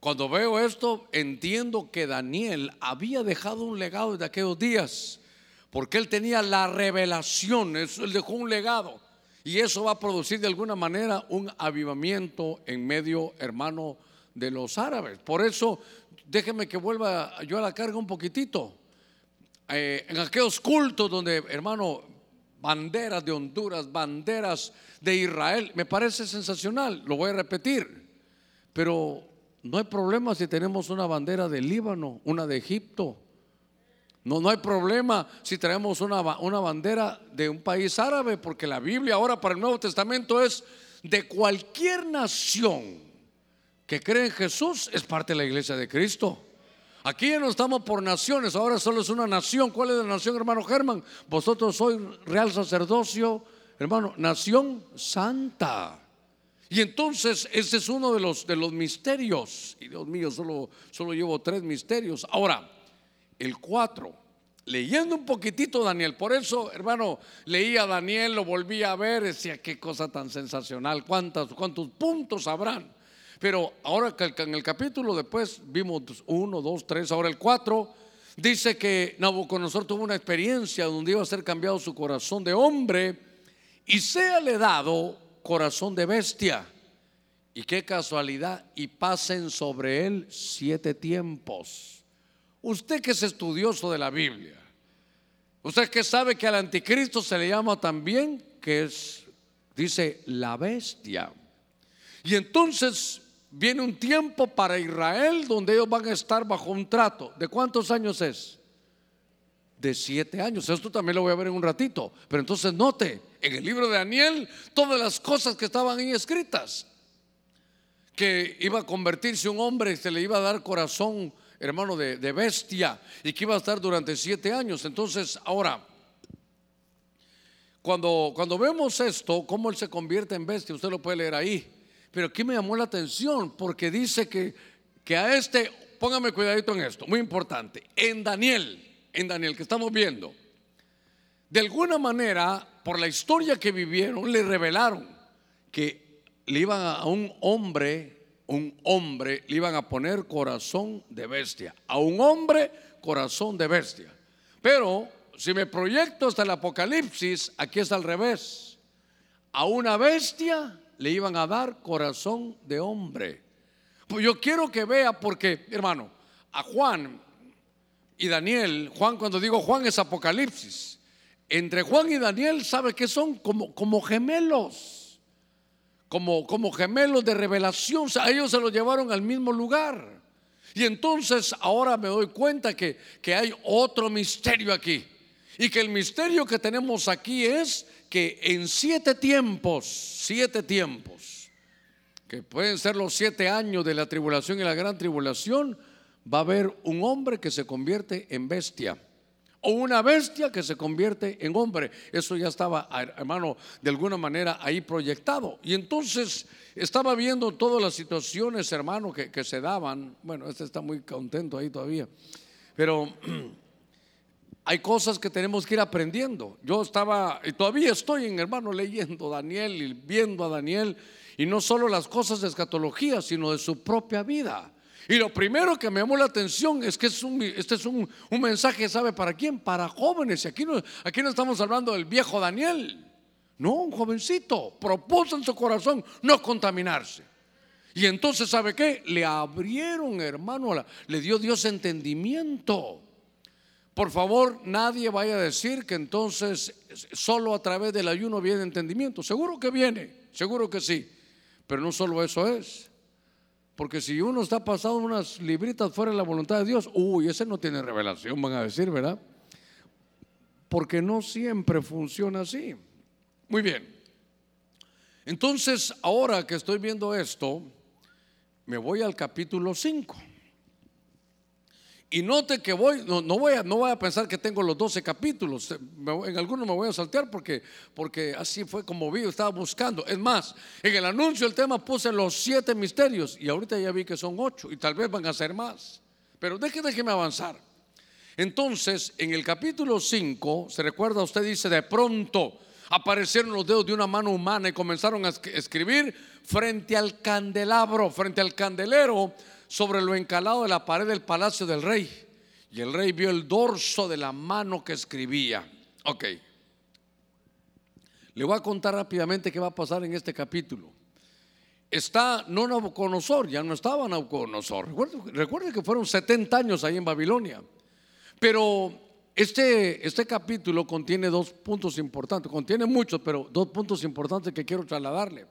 cuando veo esto, entiendo que Daniel había dejado un legado de aquellos días, porque él tenía la revelación, él dejó un legado. Y eso va a producir de alguna manera un avivamiento en medio, hermano, de los árabes. Por eso, déjeme que vuelva yo a la carga un poquitito. Eh, en aquellos cultos donde, hermano, banderas de Honduras, banderas de Israel, me parece sensacional, lo voy a repetir. Pero no hay problema si tenemos una bandera de Líbano, una de Egipto, no, no hay problema si traemos una, una bandera de un país árabe, porque la Biblia ahora para el Nuevo Testamento es de cualquier nación que cree en Jesús, es parte de la iglesia de Cristo. Aquí ya no estamos por naciones, ahora solo es una nación. ¿Cuál es la nación, hermano Germán? Vosotros sois real sacerdocio, hermano, nación santa. Y entonces ese es uno de los, de los misterios. Y Dios mío, solo, solo llevo tres misterios. Ahora, el 4, leyendo un poquitito Daniel, por eso, hermano, leía Daniel, lo volví a ver, decía, qué cosa tan sensacional, cuántos puntos habrán. Pero ahora en el capítulo después vimos uno, dos, tres, ahora el 4, dice que Nabucodonosor tuvo una experiencia donde iba a ser cambiado su corazón de hombre y sea le dado corazón de bestia. Y qué casualidad, y pasen sobre él siete tiempos. Usted que es estudioso de la Biblia, usted que sabe que al anticristo se le llama también, que es, dice, la bestia. Y entonces viene un tiempo para Israel donde ellos van a estar bajo un trato. ¿De cuántos años es? De siete años. Esto también lo voy a ver en un ratito. Pero entonces note, en el libro de Daniel, todas las cosas que estaban ahí escritas. Que iba a convertirse un hombre y se le iba a dar corazón hermano, de, bestia y que iba a estar durante siete años. Entonces, ahora, cuando, cuando vemos esto, cómo él se convierte en bestia, usted lo puede leer ahí. Pero aquí me llamó la atención porque dice que, que a este, póngame cuidadito en esto, muy importante, en Daniel, en Daniel que estamos viendo, de alguna manera, por la historia que vivieron, le revelaron que le iban a un hombre un hombre le iban a poner corazón de bestia. A un hombre, corazón de bestia. Pero si me proyecto hasta el Apocalipsis, aquí es al revés. A una bestia le iban a dar corazón de hombre. Pues yo quiero que vea porque, hermano, a Juan y Daniel, Juan cuando digo Juan es Apocalipsis. Entre Juan y Daniel, ¿sabe que son? Como, como gemelos como, como gemelos de revelación. A ellos se los llevaron al mismo lugar. Y entonces ahora me doy cuenta que, que hay otro misterio aquí. Y que el misterio que tenemos aquí es que en siete tiempos, siete tiempos, que pueden ser los siete años de la tribulación y la gran tribulación, va a haber un hombre que se convierte en bestia o una bestia que se convierte en hombre. Eso ya estaba, hermano, de alguna manera ahí proyectado. Y entonces estaba viendo todas las situaciones, hermano, que, que se daban. Bueno, este está muy contento ahí todavía. Pero hay cosas que tenemos que ir aprendiendo. Yo estaba, y todavía estoy en, hermano, leyendo Daniel y viendo a Daniel, y no solo las cosas de escatología, sino de su propia vida. Y lo primero que me llamó la atención es que este es un, mensaje, ¿sabe para quién? Para jóvenes. Y aquí no, aquí no estamos hablando del viejo Daniel. No, un jovencito propuso en su corazón no contaminarse. Y entonces, ¿sabe qué? Le abrieron, hermano, le dio Dios entendimiento. Por favor, nadie vaya a decir que entonces solo a través del ayuno viene entendimiento. Seguro que viene, seguro que sí. Pero no solo eso es. Porque si uno está pasando unas libritas fuera de la voluntad de Dios, uy, ese no tiene revelación, van a decir, ¿verdad? Porque no siempre funciona así. Muy bien. Entonces, ahora que estoy viendo esto, me voy al capítulo 5. Y note que voy, no, voy a, no voy a pensar que tengo los 12 capítulos, en algunos me voy a saltear porque, porque así fue como vi, estaba buscando. Es más, en el anuncio del tema puse los siete misterios y ahorita ya vi que son ocho y tal vez van a ser más. Pero déjeme, déjeme avanzar. Entonces, en el capítulo 5, se recuerda, usted dice, de pronto aparecieron los dedos de una mano humana y comenzaron a escribir frente al candelabro, frente al candelero sobre lo encalado de la pared del palacio del rey. Y el rey vio el dorso de la mano que escribía. Ok. Le voy a contar rápidamente qué va a pasar en este capítulo. Está no Nabucodonosor, ya no estaba Nabucodonosor. Recuerde, que fueron 70 años ahí en Babilonia. Pero este, este capítulo contiene dos puntos importantes, contiene muchos, pero dos puntos importantes que quiero trasladarle.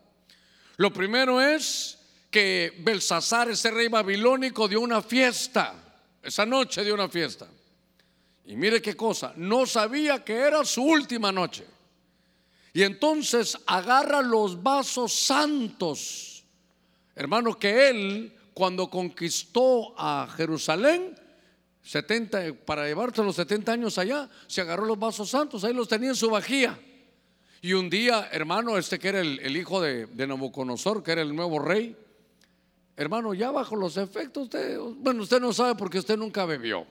Lo primero es que Belsasar, ese rey babilónico, dio una fiesta, esa noche dio una fiesta. Y mire qué cosa, no sabía que era su última noche. Y entonces agarra los vasos santos, hermano, que él cuando conquistó a Jerusalén, 70, para llevarse los 70 años allá, se agarró los vasos santos, ahí los tenía en su vajilla. Y un día, hermano, este que era el, hijo de, de Nabucodonosor, que era el nuevo rey, hermano, ya bajo los efectos, usted, bueno, usted no sabe porque usted nunca bebió.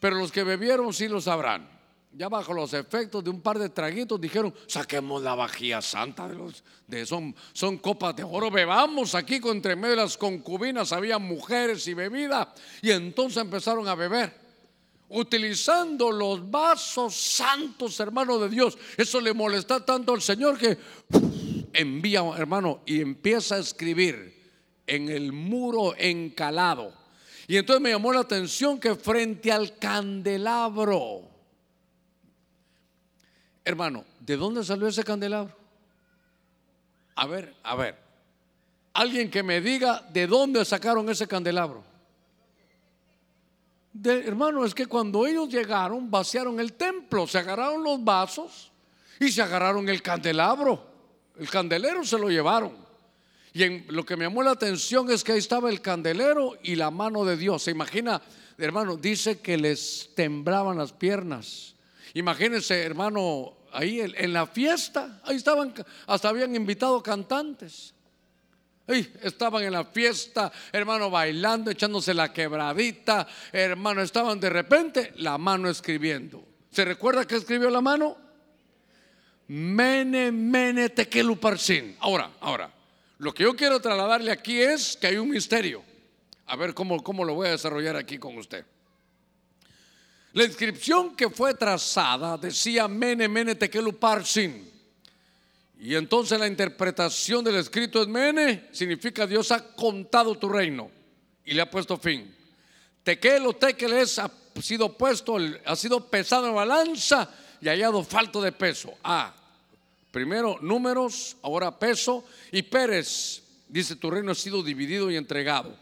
Pero los que bebieron sí lo sabrán. Ya bajo los efectos de un par de traguitos dijeron, saquemos la vajilla santa de los de son, son copas de oro, bebamos aquí con entre medio de las concubinas, había mujeres y bebida, y entonces empezaron a beber utilizando los vasos santos, hermano de Dios. Eso le molesta tanto al Señor que envía, hermano, y empieza a escribir en el muro encalado. Y entonces me llamó la atención que frente al candelabro, hermano, ¿de dónde salió ese candelabro? A ver, a ver, alguien que me diga de dónde sacaron ese candelabro hermano, es que cuando ellos llegaron, vaciaron el templo, se agarraron los vasos y se agarraron el candelabro. El candelero se lo llevaron. Y en, lo que me llamó la atención es que ahí estaba el candelero y la mano de Dios. Se imagina, hermano, dice que les temblaban las piernas. Imagínense, hermano, ahí en la fiesta, ahí estaban, hasta habían invitado cantantes estaban en la fiesta, hermano, bailando, echándose la quebradita, hermano, estaban de repente la mano escribiendo. ¿Se recuerda que escribió la mano? Mene, mene, tekeluparsin. Ahora, ahora, lo que yo quiero trasladarle aquí es que hay un misterio. A ver cómo, cómo lo voy a desarrollar aquí con usted. La inscripción que fue trazada decía Mene, mene, tekeluparsin. Y entonces la interpretación del escrito es Mene, significa Dios ha contado tu reino y le ha puesto fin. Tekel o Tekeles ha sido puesto, ha sido pesado en balanza y hallado falto de peso. Ah, primero números, ahora peso. Y Pérez dice: Tu reino ha sido dividido y entregado.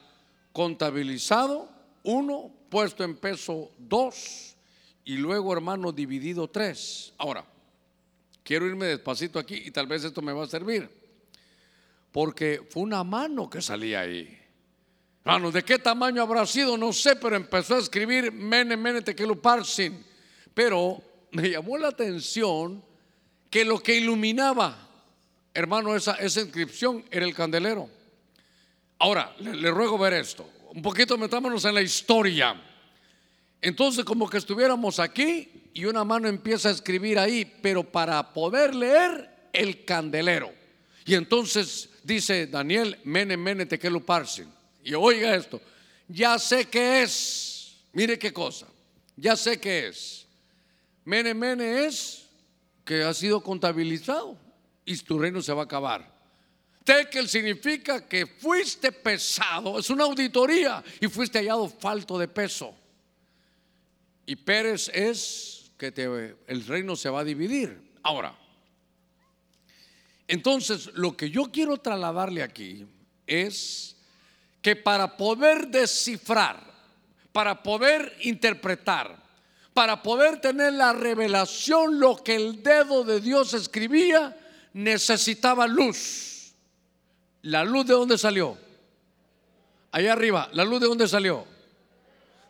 Contabilizado, uno, puesto en peso, dos, y luego, hermano, dividido tres. Ahora, Quiero irme despacito aquí y tal vez esto me va a servir. Porque fue una mano que salía ahí. Hermanos, ¿de qué tamaño habrá sido? No sé, pero empezó a escribir Mene, Mene, Parsin. Pero me llamó la atención que lo que iluminaba, hermano, esa, esa inscripción era el candelero. Ahora, le, le ruego ver esto. Un poquito metámonos en la historia. Entonces, como que estuviéramos aquí y una mano empieza a escribir ahí, pero para poder leer el candelero. Y entonces dice Daniel, mene, mene, te lo parsen. Y oiga esto, ya sé qué es. Mire qué cosa, ya sé qué es. Mene, mene es que ha sido contabilizado y tu reino se va a acabar. Tekel significa que fuiste pesado, es una auditoría y fuiste hallado falto de peso. Y Pérez es que el reino se va a dividir. Ahora, entonces lo que yo quiero trasladarle aquí es que para poder descifrar, para poder interpretar, para poder tener la revelación, lo que el dedo de Dios escribía, necesitaba luz. ¿La luz de dónde salió? Allá arriba, ¿la luz de dónde salió?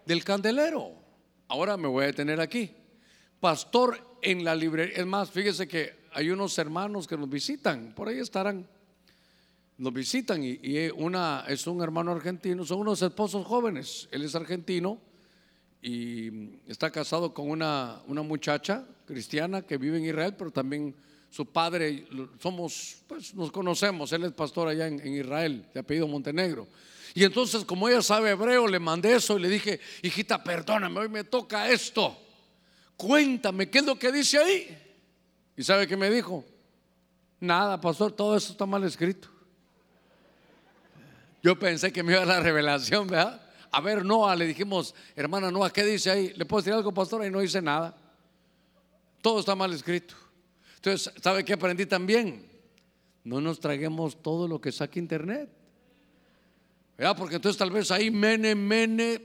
Del candelero. Ahora me voy a detener aquí pastor en la librería. Es más, fíjese que hay unos hermanos que nos visitan, por ahí estarán. Nos visitan y, una es un hermano argentino, son unos esposos jóvenes. Él es argentino y está casado con una, una muchacha cristiana que vive en Israel, pero también su padre, somos, pues nos conocemos, él es pastor allá en, en, Israel, de apellido Montenegro. Y entonces, como ella sabe hebreo, le mandé eso y le dije, hijita, perdóname, hoy me toca esto. Cuéntame, ¿qué es lo que dice ahí? ¿Y sabe qué me dijo? Nada, pastor, todo eso está mal escrito. Yo pensé que me iba a la revelación, ¿verdad? A ver, Noah, le dijimos, hermana Noah, ¿qué dice ahí? ¿Le puedo decir algo, pastor? Y no dice nada. Todo está mal escrito. Entonces, ¿sabe qué aprendí también? No nos traguemos todo lo que saque internet. ¿Verdad? Porque entonces tal vez ahí mene, mene,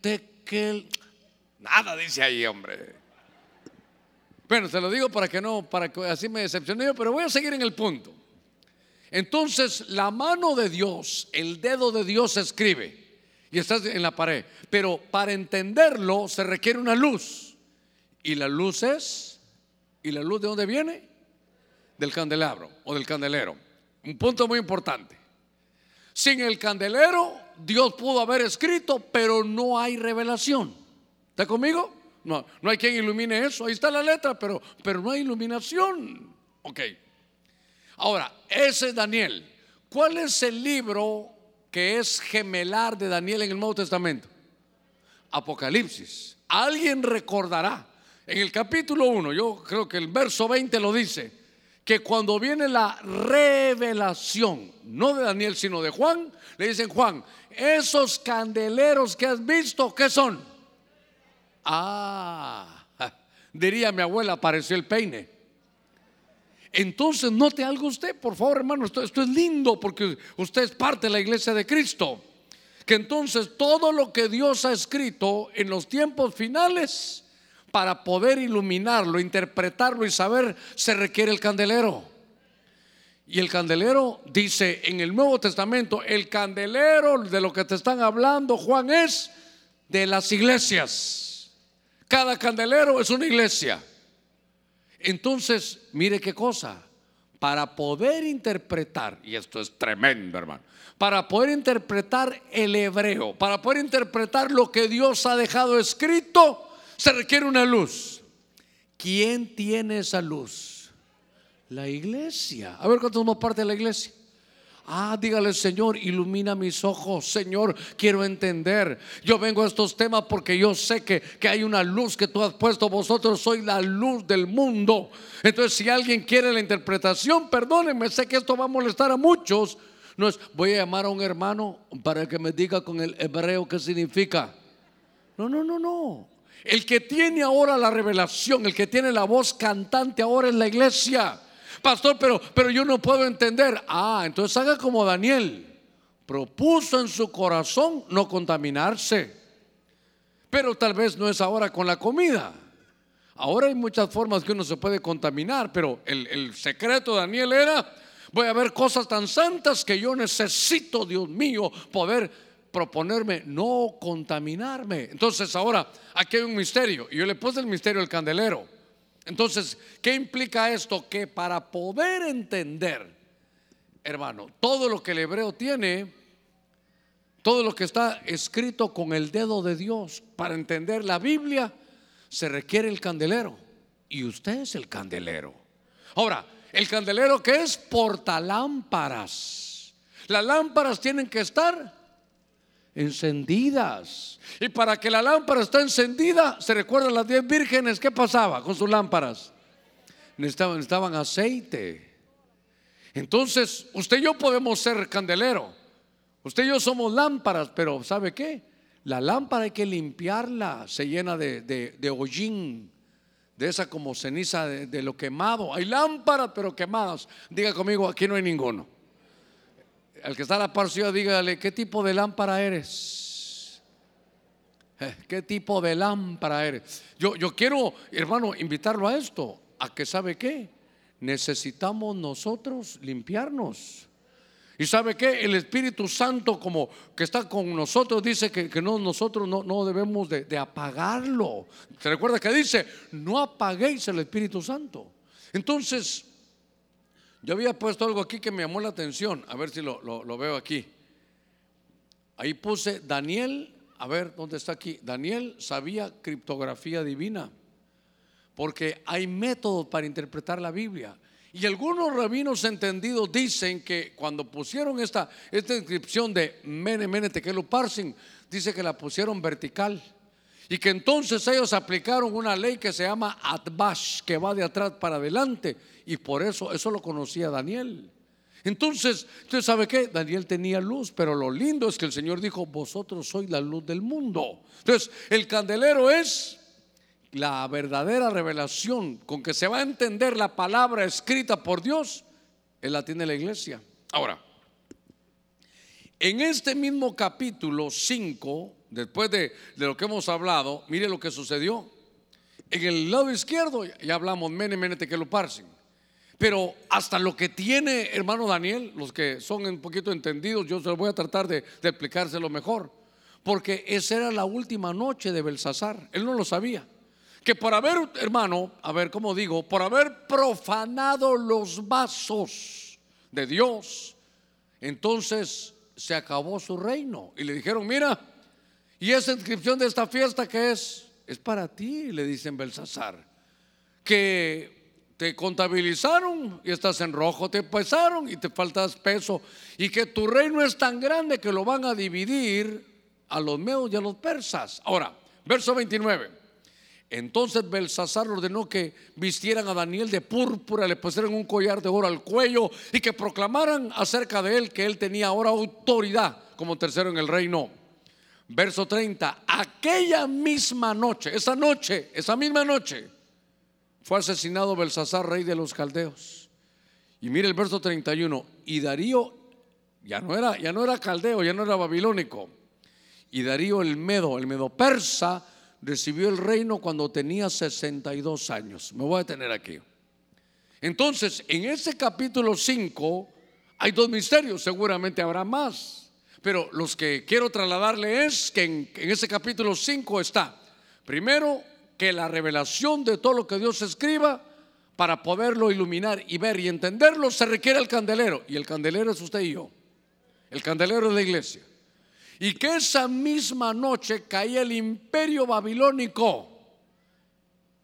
tekel. Nada dice ahí, hombre. Bueno, se lo digo para que no, para que así me decepcione pero voy a seguir en el punto. Entonces, la mano de Dios, el dedo de Dios escribe y está en la pared. Pero para entenderlo se requiere una luz. Y la luz es, ¿y la luz de dónde viene? Del candelabro o del candelero. Un punto muy importante. Sin el candelero, Dios pudo haber escrito, pero no hay revelación. ¿Está conmigo? No, no hay quien ilumine eso. Ahí está la letra, pero, pero no hay iluminación. Ok. Ahora, ese es Daniel. ¿Cuál es el libro que es gemelar de Daniel en el Nuevo Testamento? Apocalipsis. Alguien recordará. En el capítulo 1, yo creo que el verso 20 lo dice, que cuando viene la revelación, no de Daniel, sino de Juan, le dicen, Juan, esos candeleros que has visto, ¿qué son? Ah, diría mi abuela, apareció el peine. Entonces, note algo usted, por favor, hermano, esto, esto, es lindo porque usted es parte de la iglesia de Cristo. Que entonces todo lo que Dios ha escrito en los tiempos finales, para poder iluminarlo, interpretarlo y saber, se requiere el candelero. Y el candelero dice en el Nuevo Testamento, el candelero de lo que te están hablando, Juan, es de las iglesias. Cada candelero es una iglesia. Entonces, mire qué cosa, para poder interpretar, y esto es tremendo hermano, para poder interpretar el hebreo, para poder interpretar lo que Dios ha dejado escrito, se requiere una luz. ¿Quién tiene esa luz? La iglesia. A ver cuántos somos parte de la iglesia. Ah, dígale, Señor, ilumina mis ojos. Señor, quiero entender. Yo vengo a estos temas porque yo sé que, que hay una luz que tú has puesto. Vosotros sois la luz del mundo. Entonces, si alguien quiere la interpretación, perdónenme, sé que esto va a molestar a muchos. No es, voy a llamar a un hermano para que me diga con el hebreo qué significa. No, no, no, no. El que tiene ahora la revelación, el que tiene la voz cantante ahora en la iglesia pastor, pero, pero yo no puedo entender. Ah, entonces haga como Daniel. Propuso en su corazón no contaminarse. Pero tal vez no es ahora con la comida. Ahora hay muchas formas que uno se puede contaminar, pero el, el secreto de Daniel era, voy a ver cosas tan santas que yo necesito, Dios mío, poder proponerme no contaminarme. Entonces ahora aquí hay un misterio. Y yo le puse el misterio del candelero. Entonces, ¿qué implica esto? Que para poder entender, hermano, todo lo que el hebreo tiene, todo lo que está escrito con el dedo de Dios, para entender la Biblia, se requiere el candelero. Y usted es el candelero. Ahora, el candelero que es portalámparas. Las lámparas tienen que estar encendidas. Y para que la lámpara esté encendida, se recuerdan las diez vírgenes, ¿qué pasaba con sus lámparas? Necesitaban, necesitaban aceite. Entonces, usted y yo podemos ser candelero. Usted y yo somos lámparas, pero ¿sabe qué? La lámpara hay que limpiarla, se llena de, de, hollín, de esa como ceniza de, de lo quemado. Hay lámparas, pero quemadas. Diga conmigo, aquí no hay ninguno al que está a la par dígale, ¿qué tipo de lámpara eres? Eh, ¿Qué tipo de lámpara eres? Yo, yo quiero, hermano, invitarlo a esto, a que sabe qué, necesitamos nosotros limpiarnos. Y sabe qué, el Espíritu Santo como que está con nosotros dice que, no, nosotros no, no debemos de, de apagarlo. ¿Se recuerda que dice, no apaguéis el Espíritu Santo? Entonces, yo había puesto algo aquí que me llamó la atención, a ver si lo, veo aquí. Ahí puse Daniel, a ver dónde está aquí. Daniel sabía criptografía divina, porque hay métodos para interpretar la Biblia. Y algunos rabinos entendidos dicen que cuando pusieron esta, esta inscripción de Mene Mene Tekelu Parsing, dice que la pusieron vertical. Y que entonces ellos aplicaron una ley que se llama Atbash, que va de atrás para adelante. Y por eso, eso lo conocía Daniel. Entonces, ¿usted sabe qué? Daniel tenía luz, pero lo lindo es que el Señor dijo, vosotros sois la luz del mundo. Entonces, el candelero es la verdadera revelación con que se va a entender la palabra escrita por Dios. Él la tiene la iglesia. Ahora, en este mismo capítulo 5, después de, lo que hemos hablado, mire lo que sucedió. En el lado izquierdo ya hablamos Mene, Mene, lo Parsin. Pero hasta lo que tiene, hermano Daniel, los que son un poquito entendidos, yo se lo voy a tratar de, de explicárselo mejor. Porque esa era la última noche de Belsasar. Él no lo sabía. Que por haber, hermano, a ver, ¿cómo digo? Por haber profanado los vasos de Dios, entonces se acabó su reino. Y le dijeron, mira, ¿y esa inscripción de esta fiesta que es? Es para ti, le dicen Belsasar. Que te contabilizaron y estás en rojo, te pesaron y te faltas peso. Y que tu reino es tan grande que lo van a dividir a los medos y a los persas. Ahora, verso 29. Entonces Belsasar ordenó que vistieran a Daniel de púrpura, le pusieran un collar de oro al cuello y que proclamaran acerca de él que él tenía ahora autoridad como tercero en el reino. Verso 30, aquella misma noche, esa noche, esa misma noche, fue asesinado Belsasar, rey de los caldeos. Y mire el verso 31, y Darío ya no era, ya no era caldeo, ya no era babilónico. Y Darío el medo, el medo persa, recibió el reino cuando tenía 62 años. Me voy a detener aquí. Entonces, en ese capítulo 5 hay dos misterios, seguramente habrá más. Pero los que quiero trasladarle es que en, ese capítulo 5 está, primero, que la revelación de todo lo que Dios escriba, para poderlo iluminar y ver y entenderlo, se requiere el candelero. Y el candelero es usted y yo. El candelero es la iglesia y que esa misma noche caía el imperio babilónico.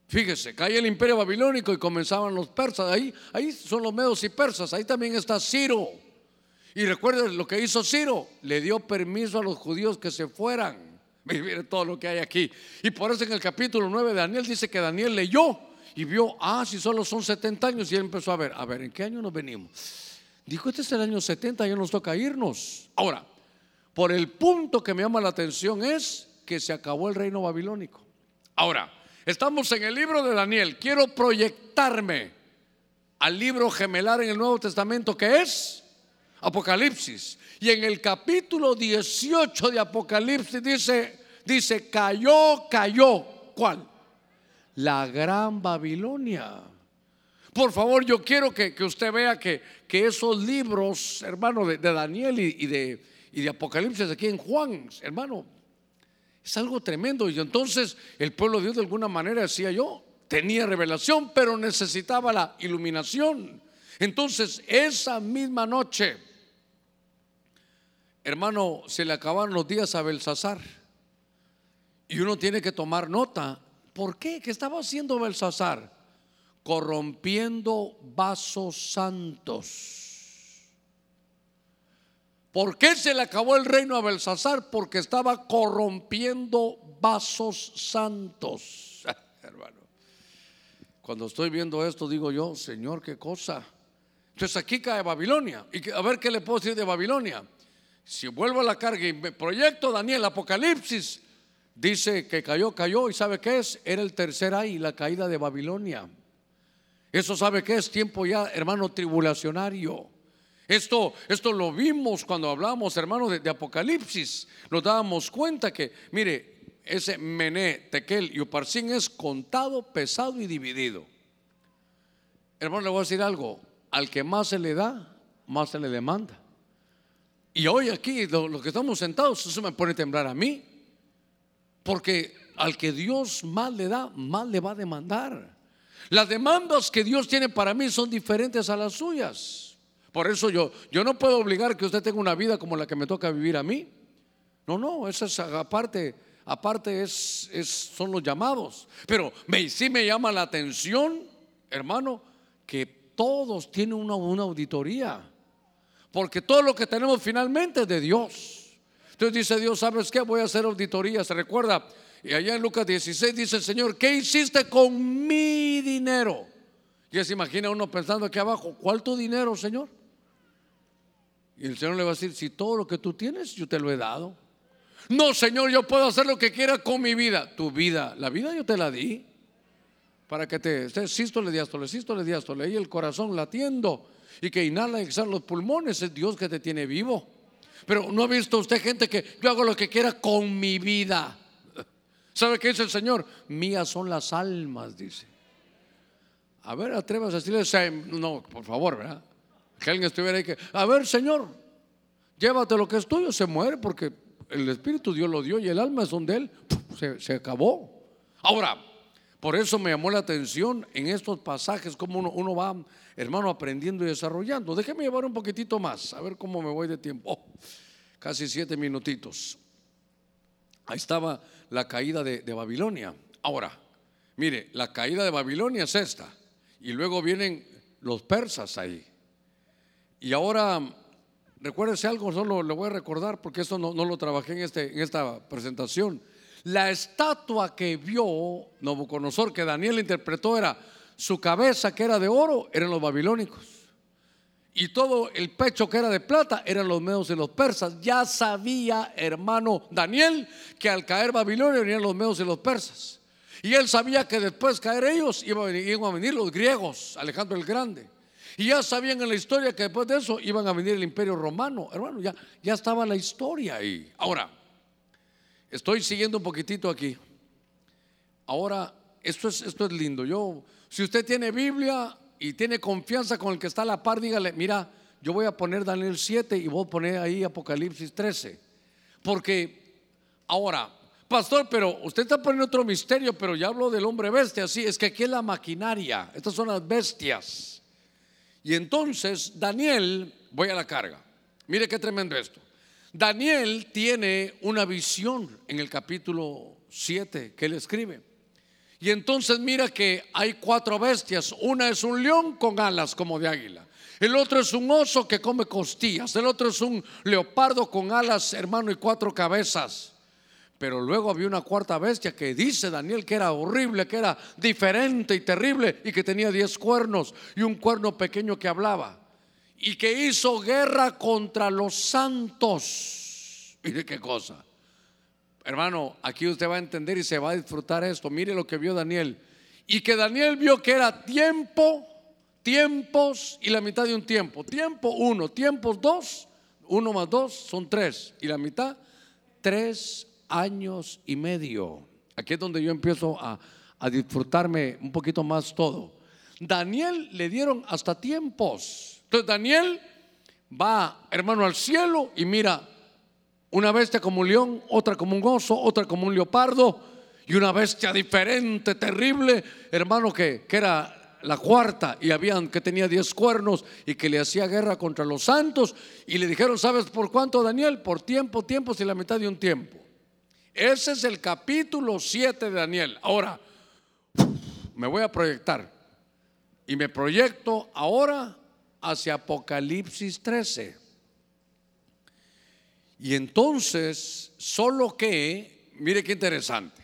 Fíjese, caía el imperio babilónico y comenzaban los persas. Ahí, ahí son los medos y persas. Ahí también está Ciro. Y recuerden lo que hizo Ciro. Le dio permiso a los judíos que se fueran. Mire todo lo que hay aquí. Y por eso en el capítulo 9 de Daniel dice que Daniel leyó y vio, ah, si solo son 70 años. Y él empezó a ver, a ver, ¿en qué año nos venimos? Dijo, este es el año 70, ya nos toca irnos. Ahora, por el punto que me llama la atención es que se acabó el reino babilónico. Ahora, estamos en el libro de Daniel. Quiero proyectarme al libro gemelar en el Nuevo Testamento que es Apocalipsis. Y en el capítulo 18 de Apocalipsis dice, dice, cayó, cayó. ¿Cuál? La gran Babilonia. Por favor, yo quiero que, usted vea que, que, esos libros, hermano, de, Daniel y de y de Apocalipsis aquí en Juan, hermano. Es algo tremendo. Y entonces el pueblo de Dios de alguna manera decía yo, tenía revelación, pero necesitaba la iluminación. Entonces esa misma noche, hermano, se le acabaron los días a Belsasar. Y uno tiene que tomar nota. ¿Por qué? ¿Qué estaba haciendo Belsasar? Corrompiendo vasos santos. ¿Por qué se le acabó el reino a Belsasar? Porque estaba corrompiendo vasos santos. Hermano, cuando estoy viendo esto, digo yo, Señor, qué cosa. Entonces aquí cae Babilonia. Y a ver qué le puedo decir de Babilonia. Si vuelvo a la carga y me proyecto Daniel, Apocalipsis, dice que cayó, cayó. ¿Y sabe qué es? Era el tercer ay, la caída de Babilonia. Eso sabe qué es tiempo ya, hermano, tribulacionario. Esto, esto lo vimos cuando hablamos, hermanos, de, Apocalipsis. Nos dábamos cuenta que, mire, ese Mené, Tekel y Uparsin es contado, pesado y dividido. Hermano, le voy a decir algo. Al que más se le da, más se le demanda. Y hoy aquí, los que estamos sentados, eso me pone a temblar a mí. Porque al que Dios más le da, más le va a demandar. Las demandas que Dios tiene para mí son diferentes a las suyas. Por eso yo, yo no puedo obligar que usted tenga una vida como la que me toca vivir a mí. No, no, eso es aparte, aparte es, es, son los llamados. Pero me, sí me llama la atención, hermano, que todos tienen una, una auditoría. Porque todo lo que tenemos finalmente es de Dios. Entonces dice Dios, ¿sabes qué? Voy a hacer auditoría. Se recuerda Y allá en Lucas 16 dice el Señor, ¿qué hiciste con mi dinero? Ya se imagina uno pensando aquí abajo, ¿cuál tu dinero, Señor? Y el Señor le va a decir, si todo lo que tú tienes, yo te lo he dado. No, Señor, yo puedo hacer lo que quiera con mi vida. Tu vida, la vida yo te la di. Para que te estés sístole, diástole, sístole, diástole, y el corazón latiendo y que inhala y exhala los pulmones, es Dios que te tiene vivo. Pero no ha visto usted gente que yo hago lo que quiera con mi vida. ¿Sabe qué dice el Señor? Mías son las almas, dice. A ver, atrevas a decirle, no, por favor, ¿verdad? Que alguien estuviera ahí que, a ver, Señor, llévate lo que es tuyo, se muere porque el Espíritu Dios lo dio y el alma son de Él, se, se acabó. Ahora, por eso me llamó la atención en estos pasajes, cómo uno, va, hermano, aprendiendo y desarrollando. Déjeme llevar un poquitito más, a ver cómo me voy de tiempo. Oh, casi siete minutitos. Ahí estaba la caída de, Babilonia. Ahora, mire, la caída de Babilonia es esta. Y luego vienen los persas ahí. Y ahora, recuérdese algo, solo le voy a recordar porque eso no, lo trabajé en, este, en esta presentación. La estatua que vio Nabucodonosor, que Daniel interpretó, era su cabeza que era de oro, eran los babilónicos y todo el pecho que era de plata eran los medos y los persas. Ya sabía, hermano Daniel, que al caer Babilonia venían los medos y los persas. Y él sabía que después caer ellos iban a venir, los griegos, Alejandro el Grande. Y ya sabían en la historia que después de eso iban a venir el imperio romano. Hermano, ya, ya estaba la historia ahí. Ahora, estoy siguiendo un poquitito aquí. Ahora, esto es, esto es lindo. Yo, si usted tiene Biblia, y tiene confianza con el que está a la par, dígale, mira, yo voy a poner Daniel 7 y voy a poner ahí Apocalipsis 13. Porque ahora, pastor, pero usted está poniendo otro misterio, pero ya hablo del hombre bestia, así es que aquí es la maquinaria, estas son las bestias. Y entonces Daniel, voy a la carga. Mire qué tremendo esto. Daniel tiene una visión en el capítulo 7 que él escribe. Y entonces mira que hay cuatro bestias. Una es un león con alas como de águila. El otro es un oso que come costillas. El otro es un leopardo con alas, hermano, y cuatro cabezas. Pero luego había una cuarta bestia que dice Daniel que era horrible, que era diferente y terrible y que tenía diez cuernos y un cuerno pequeño que hablaba. Y que hizo guerra contra los santos. Mire qué cosa. Hermano, aquí usted va a entender y se va a disfrutar esto. Mire lo que vio Daniel. Y que Daniel vio que era tiempo, tiempos y la mitad de un tiempo. Tiempo uno, tiempos dos, uno más dos son tres. Y la mitad, tres años y medio. Aquí es donde yo empiezo a, a disfrutarme un poquito más todo. Daniel le dieron hasta tiempos. Entonces Daniel va, hermano, al cielo y mira una bestia como un león, otra como un oso, otra como un leopardo y una bestia diferente, terrible, hermano, que, que era la cuarta y habían que tenía diez cuernos y que le hacía guerra contra los santos y le dijeron, ¿sabes por cuánto, Daniel? Por tiempo, tiempos y la mitad de un tiempo. Ese es el capítulo 7 de Daniel. Ahora, me voy a proyectar y me proyecto ahora hacia Apocalipsis 13. Y entonces, solo que, mire qué interesante.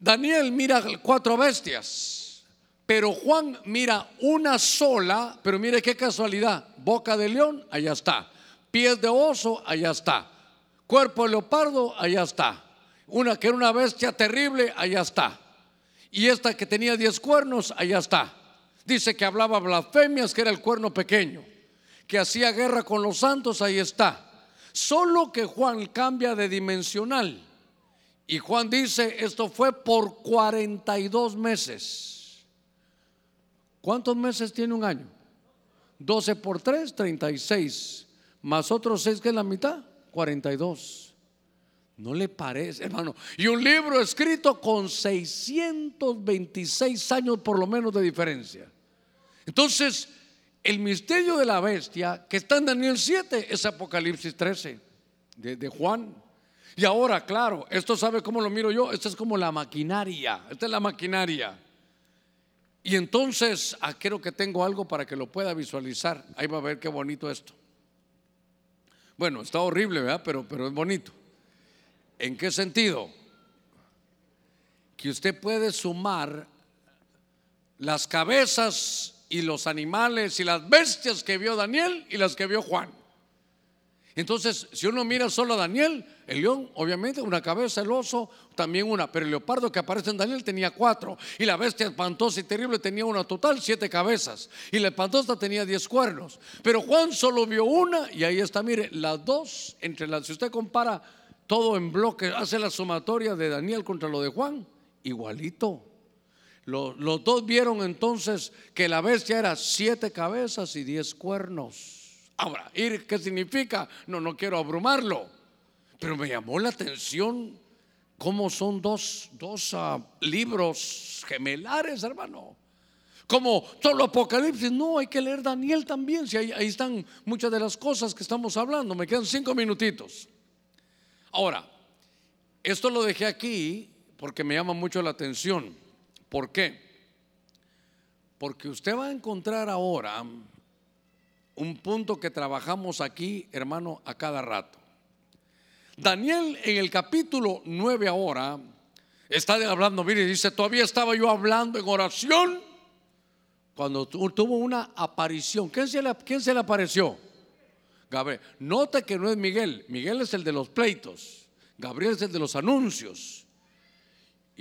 Daniel mira cuatro bestias, pero Juan mira una sola, pero mire qué casualidad, boca de león, allá está, pies de oso, allá está, cuerpo de leopardo, allá está, una que era una bestia terrible, allá está, y esta que tenía diez cuernos, allá está. Dice que hablaba blasfemias, que era el cuerno pequeño que hacía guerra con los santos, ahí está. Solo que Juan cambia de dimensional. Y Juan dice, esto fue por 42 meses. ¿Cuántos meses tiene un año? 12 por 3, 36. Más otros 6 que es la mitad, 42. ¿No le parece, hermano? Y un libro escrito con 626 años por lo menos de diferencia. Entonces, el misterio de la bestia que está en Daniel 7 es Apocalipsis 13 de, Juan. Y ahora, claro, esto sabe cómo lo miro yo, esto es como la maquinaria, esta es la maquinaria. Y entonces, ah, que tengo algo para que lo pueda visualizar. Ahí va a ver qué bonito esto. Bueno, está horrible, ¿verdad? Pero, pero es bonito. ¿En qué sentido? Que usted puede sumar las cabezas y los animales y las bestias que vio Daniel y las que vio Juan. Entonces, si uno mira solo a Daniel, el león, obviamente, una cabeza, el oso, también una, pero el leopardo que aparece en Daniel tenía cuatro, y la bestia espantosa y terrible tenía una total, siete cabezas, y la espantosa tenía diez cuernos. Pero Juan solo vio una, y ahí está, mire, las dos, entre las, si usted compara todo en bloque, hace la sumatoria de Daniel contra lo de Juan, igualito. Los, dos vieron entonces que la bestia era siete cabezas y diez cuernos. Ahora, ¿qué significa? No, no quiero abrumarlo, pero me llamó la atención cómo son dos, dos ah, libros gemelares, hermano. Como solo Apocalipsis, no, hay que leer Daniel también, si ahí están muchas de las cosas que estamos hablando. Me quedan cinco minutitos. Ahora, esto lo dejé aquí porque me llama mucho la atención. ¿Por qué? Porque usted va a encontrar ahora un punto que trabajamos aquí, hermano, a cada rato. Daniel en el capítulo 9 ahora está hablando, mire, dice, todavía estaba yo hablando en oración cuando tuvo una aparición. ¿Quién se le, quién se le apareció? Gabriel. Note que no es Miguel, Miguel es el de los pleitos, Gabriel es el de los anuncios.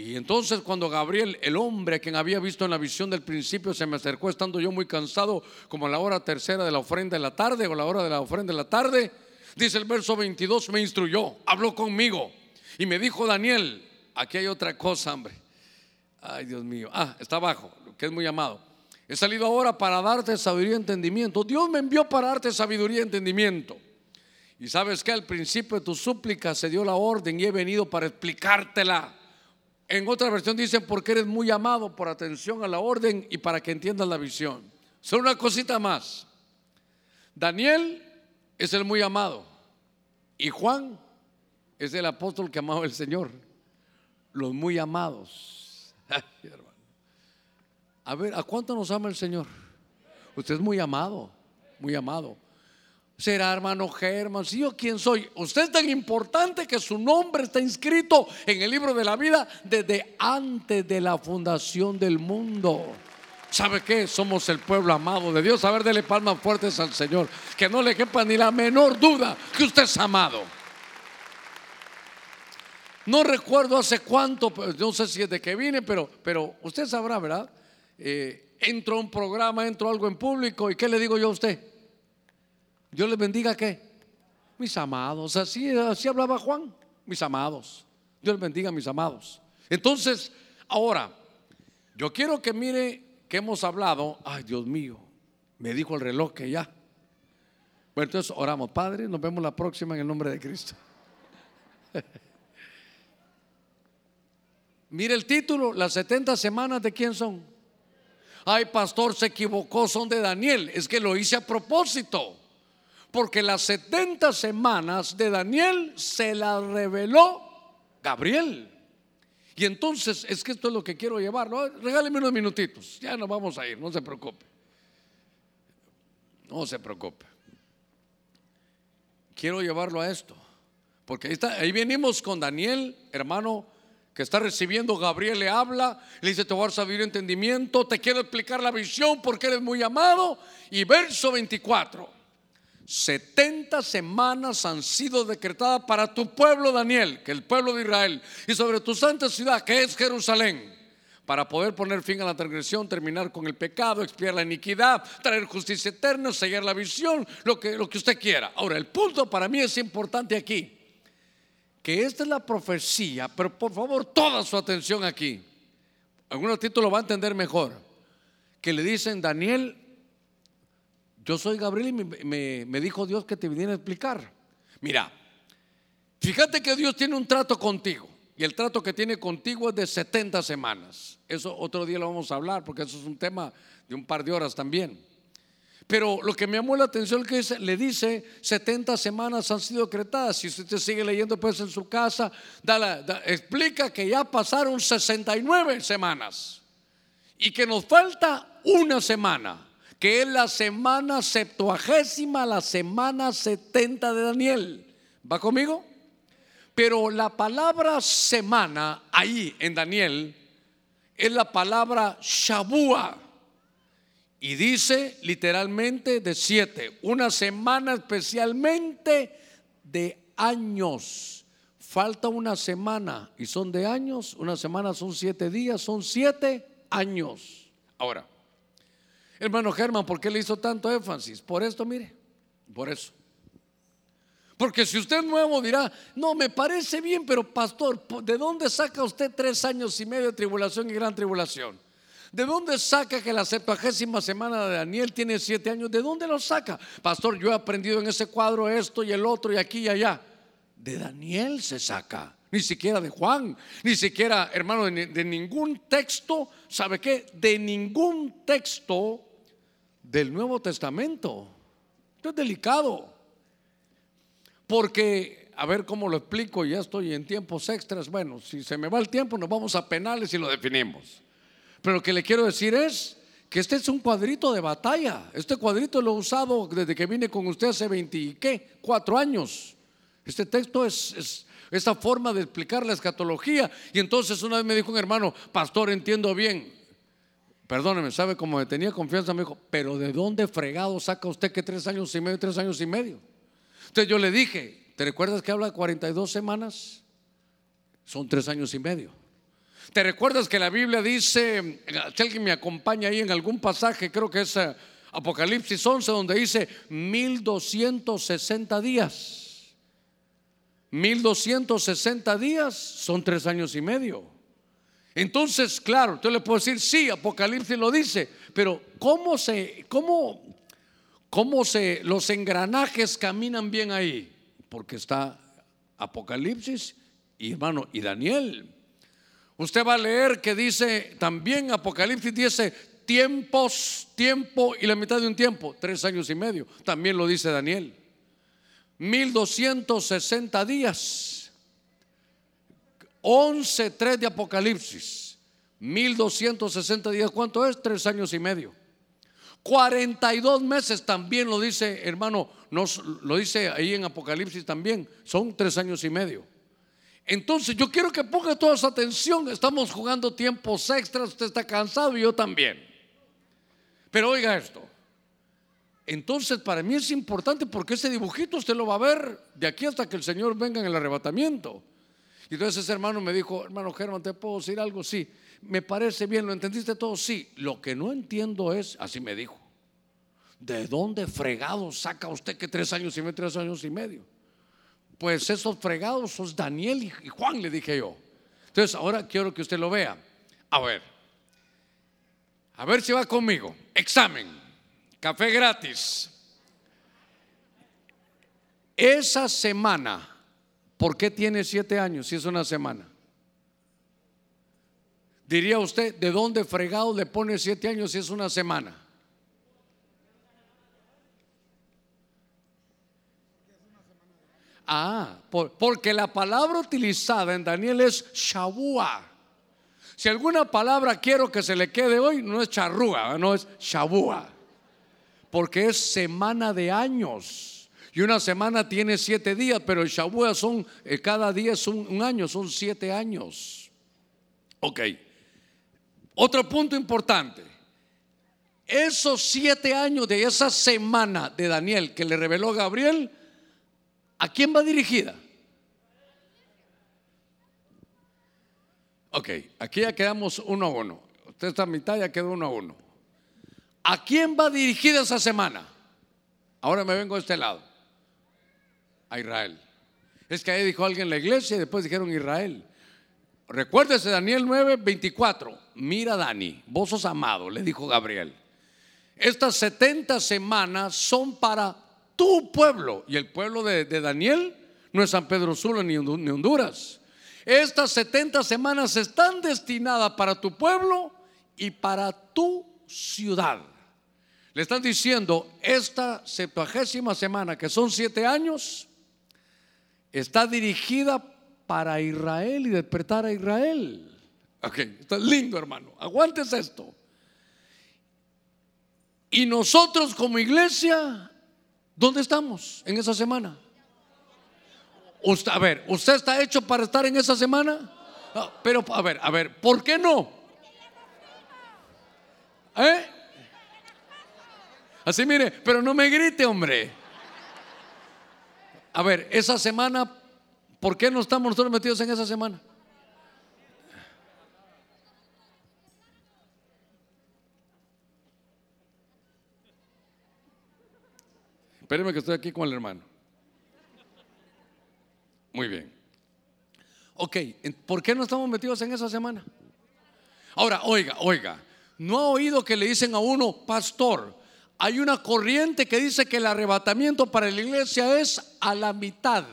Y entonces cuando Gabriel, el hombre quien había visto en la visión del principio, se me acercó estando yo muy cansado, como a la hora tercera de la ofrenda de la tarde o la hora de la ofrenda de la tarde, dice el verso 22, me instruyó, habló conmigo y me dijo Daniel, aquí hay otra cosa, hombre. Ay, Dios mío. Ah, está abajo, que es muy amado. He salido ahora para darte sabiduría y entendimiento. Dios me envió para darte sabiduría y entendimiento. Y sabes que al principio de tu súplica se dio la orden y he venido para explicártela. En otra versión dice, porque eres muy amado por atención a la orden y para que entiendas la visión. Solo una cosita más. Daniel es el muy amado y Juan es el apóstol que amaba al Señor. Los muy amados. A ver, ¿a cuánto nos ama el Señor? Usted es muy amado, muy amado será hermano Germán, si yo quién soy. Usted es tan importante que su nombre está inscrito en el libro de la vida desde antes de la fundación del mundo. ¿Sabe qué? Somos el pueblo amado de Dios. A ver, dele palmas fuertes al Señor. Que no le quepa ni la menor duda que usted es amado. No recuerdo hace cuánto, no sé si es de que vine, pero, pero usted sabrá, ¿verdad? Eh, entro a un programa, entro a algo en público y ¿qué le digo yo a usted? Dios les bendiga qué? Mis amados. Así, así hablaba Juan. Mis amados. Dios les bendiga mis amados. Entonces, ahora, yo quiero que mire que hemos hablado. Ay, Dios mío, me dijo el reloj que ya. Bueno, entonces oramos, Padre, nos vemos la próxima en el nombre de Cristo. Mire el título, las 70 semanas de quién son. Ay, pastor, se equivocó, son de Daniel. Es que lo hice a propósito porque las 70 semanas de Daniel se las reveló Gabriel. Y entonces, es que esto es lo que quiero llevar. Regáleme unos minutitos, ya nos vamos a ir, no se preocupe. No se preocupe. Quiero llevarlo a esto, porque ahí, está, ahí venimos con Daniel, hermano, que está recibiendo, Gabriel le habla, le dice, te voy a saber entendimiento, te quiero explicar la visión porque eres muy amado. Y verso 24. 70 semanas han sido decretadas para tu pueblo Daniel, que el pueblo de Israel, y sobre tu santa ciudad, que es Jerusalén, para poder poner fin a la transgresión, terminar con el pecado, expiar la iniquidad, traer justicia eterna, sellar la visión, lo que, lo que usted quiera. Ahora, el punto para mí es importante aquí, que esta es la profecía, pero por favor, toda su atención aquí. Algún título lo va a entender mejor. Que le dicen, Daniel, yo soy Gabriel y me, dijo Dios que te viniera a explicar. Mira, fíjate que Dios tiene un trato contigo. Y el trato que tiene contigo es de 70 semanas. Eso otro día lo vamos a hablar porque eso es un tema de un par de horas también. Pero lo que me llamó la atención es que le dice 70 semanas han sido decretadas. Si usted sigue leyendo pues en su casa, explica que ya pasaron 69 semanas y que nos falta una semana que es la semana septuagésima, la semana 70 de Daniel. ¿Va conmigo? Pero la palabra semana ahí en Daniel es la palabra Shabua. Y dice literalmente de siete, una semana especialmente de años. Falta una semana y son de años, una semana son siete días, son siete años. Ahora, hermano Germán, ¿por qué le hizo tanto énfasis? Por esto, mire, por eso. Porque si usted nuevo dirá, no, me parece bien, pero pastor, ¿de dónde saca usted tres años y medio de tribulación y gran tribulación? ¿De dónde saca que la septuagésima semana de Daniel tiene siete años? ¿De dónde lo saca? Pastor, yo he aprendido en ese cuadro esto y el otro y aquí y allá. De Daniel se saca, ni siquiera de Juan, ni siquiera, hermano, de, de ningún texto, ¿sabe qué? De ningún texto del Nuevo Testamento. Esto es delicado. Porque, a ver cómo lo explico, ya estoy en tiempos extras. Bueno, si se me va el tiempo, nos vamos a penales y lo definimos. Pero lo que le quiero decir es que este es un cuadrito de batalla. Este cuadrito lo he usado desde que vine con usted hace 20 ¿qué? Cuatro años. Este texto es, es esta forma de explicar la escatología. Y entonces una vez me dijo un hermano, pastor, entiendo bien. Perdóneme, ¿sabe cómo me tenía confianza? Me dijo, pero ¿de dónde fregado saca usted que tres años y medio, tres años y medio? Entonces yo le dije, ¿te recuerdas que habla de 42 semanas? Son tres años y medio. ¿Te recuerdas que la Biblia dice, si alguien me acompaña ahí en algún pasaje, creo que es eh, Apocalipsis 11, donde dice 1260 días. 1260 días son tres años y medio. Entonces, claro, yo le puedo decir, sí, Apocalipsis lo dice, pero ¿cómo se, cómo, ¿Cómo se, los engranajes caminan bien ahí? Porque está Apocalipsis y hermano, y Daniel. Usted va a leer que dice, también Apocalipsis dice tiempos, tiempo y la mitad de un tiempo, tres años y medio. También lo dice Daniel. 1260 días. 11, 3 de Apocalipsis. 1260 días. ¿Cuánto es? Tres años y medio. 42 meses también lo dice, hermano, nos, lo dice ahí en Apocalipsis también, son tres años y medio. Entonces yo quiero que ponga toda su atención, estamos jugando tiempos extras, usted está cansado y yo también. Pero oiga esto, entonces para mí es importante porque ese dibujito usted lo va a ver de aquí hasta que el Señor venga en el arrebatamiento. Y entonces ese hermano me dijo, hermano Germán, ¿te puedo decir algo? Sí me parece bien, ¿lo entendiste todo? Sí, lo que no entiendo es, así me dijo, ¿de dónde fregado saca usted que tres años y medio, tres años y medio? Pues esos fregados son Daniel y Juan, le dije yo. Entonces ahora quiero que usted lo vea. A ver, a ver si va conmigo. Examen, café gratis. Esa semana, ¿por qué tiene siete años si es una semana? Diría usted, ¿de dónde fregado le pone siete años si es una semana? Ah, porque la palabra utilizada en Daniel es shabua. Si alguna palabra quiero que se le quede hoy, no es charrúa, no es shabua. Porque es semana de años. Y una semana tiene siete días, pero el shabua son, eh, cada día es un, un año, son siete años. Ok. Otro punto importante. Esos siete años de esa semana de Daniel que le reveló Gabriel, ¿a quién va dirigida? Ok, aquí ya quedamos uno a uno. Usted está a mitad, ya quedó uno a uno. ¿A quién va dirigida esa semana? Ahora me vengo de este lado. A Israel. Es que ahí dijo alguien la iglesia y después dijeron Israel. Recuérdese Daniel 9, 24. Mira Dani, vos sos amado, le dijo Gabriel. Estas 70 semanas son para tu pueblo. Y el pueblo de, Daniel no es San Pedro Sula ni, Honduras. Estas 70 semanas están destinadas para tu pueblo y para tu ciudad. Le están diciendo, esta septuagésima semana, que son siete años, está dirigida para Israel y despertar a Israel. Ok, está lindo hermano, aguantes esto. Y nosotros como iglesia, ¿dónde estamos en esa semana? Usted, a ver, ¿usted está hecho para estar en esa semana? Ah, pero, a ver, a ver, ¿por qué no? ¿Eh? Así mire, pero no me grite, hombre. A ver, esa semana, ¿por qué no estamos nosotros metidos en esa semana? Espéreme que estoy aquí con el hermano. Muy bien. Ok, ¿por qué no estamos metidos en esa semana? Ahora, oiga, oiga, ¿no ha oído que le dicen a uno, pastor, hay una corriente que dice que el arrebatamiento para la iglesia es a la mitad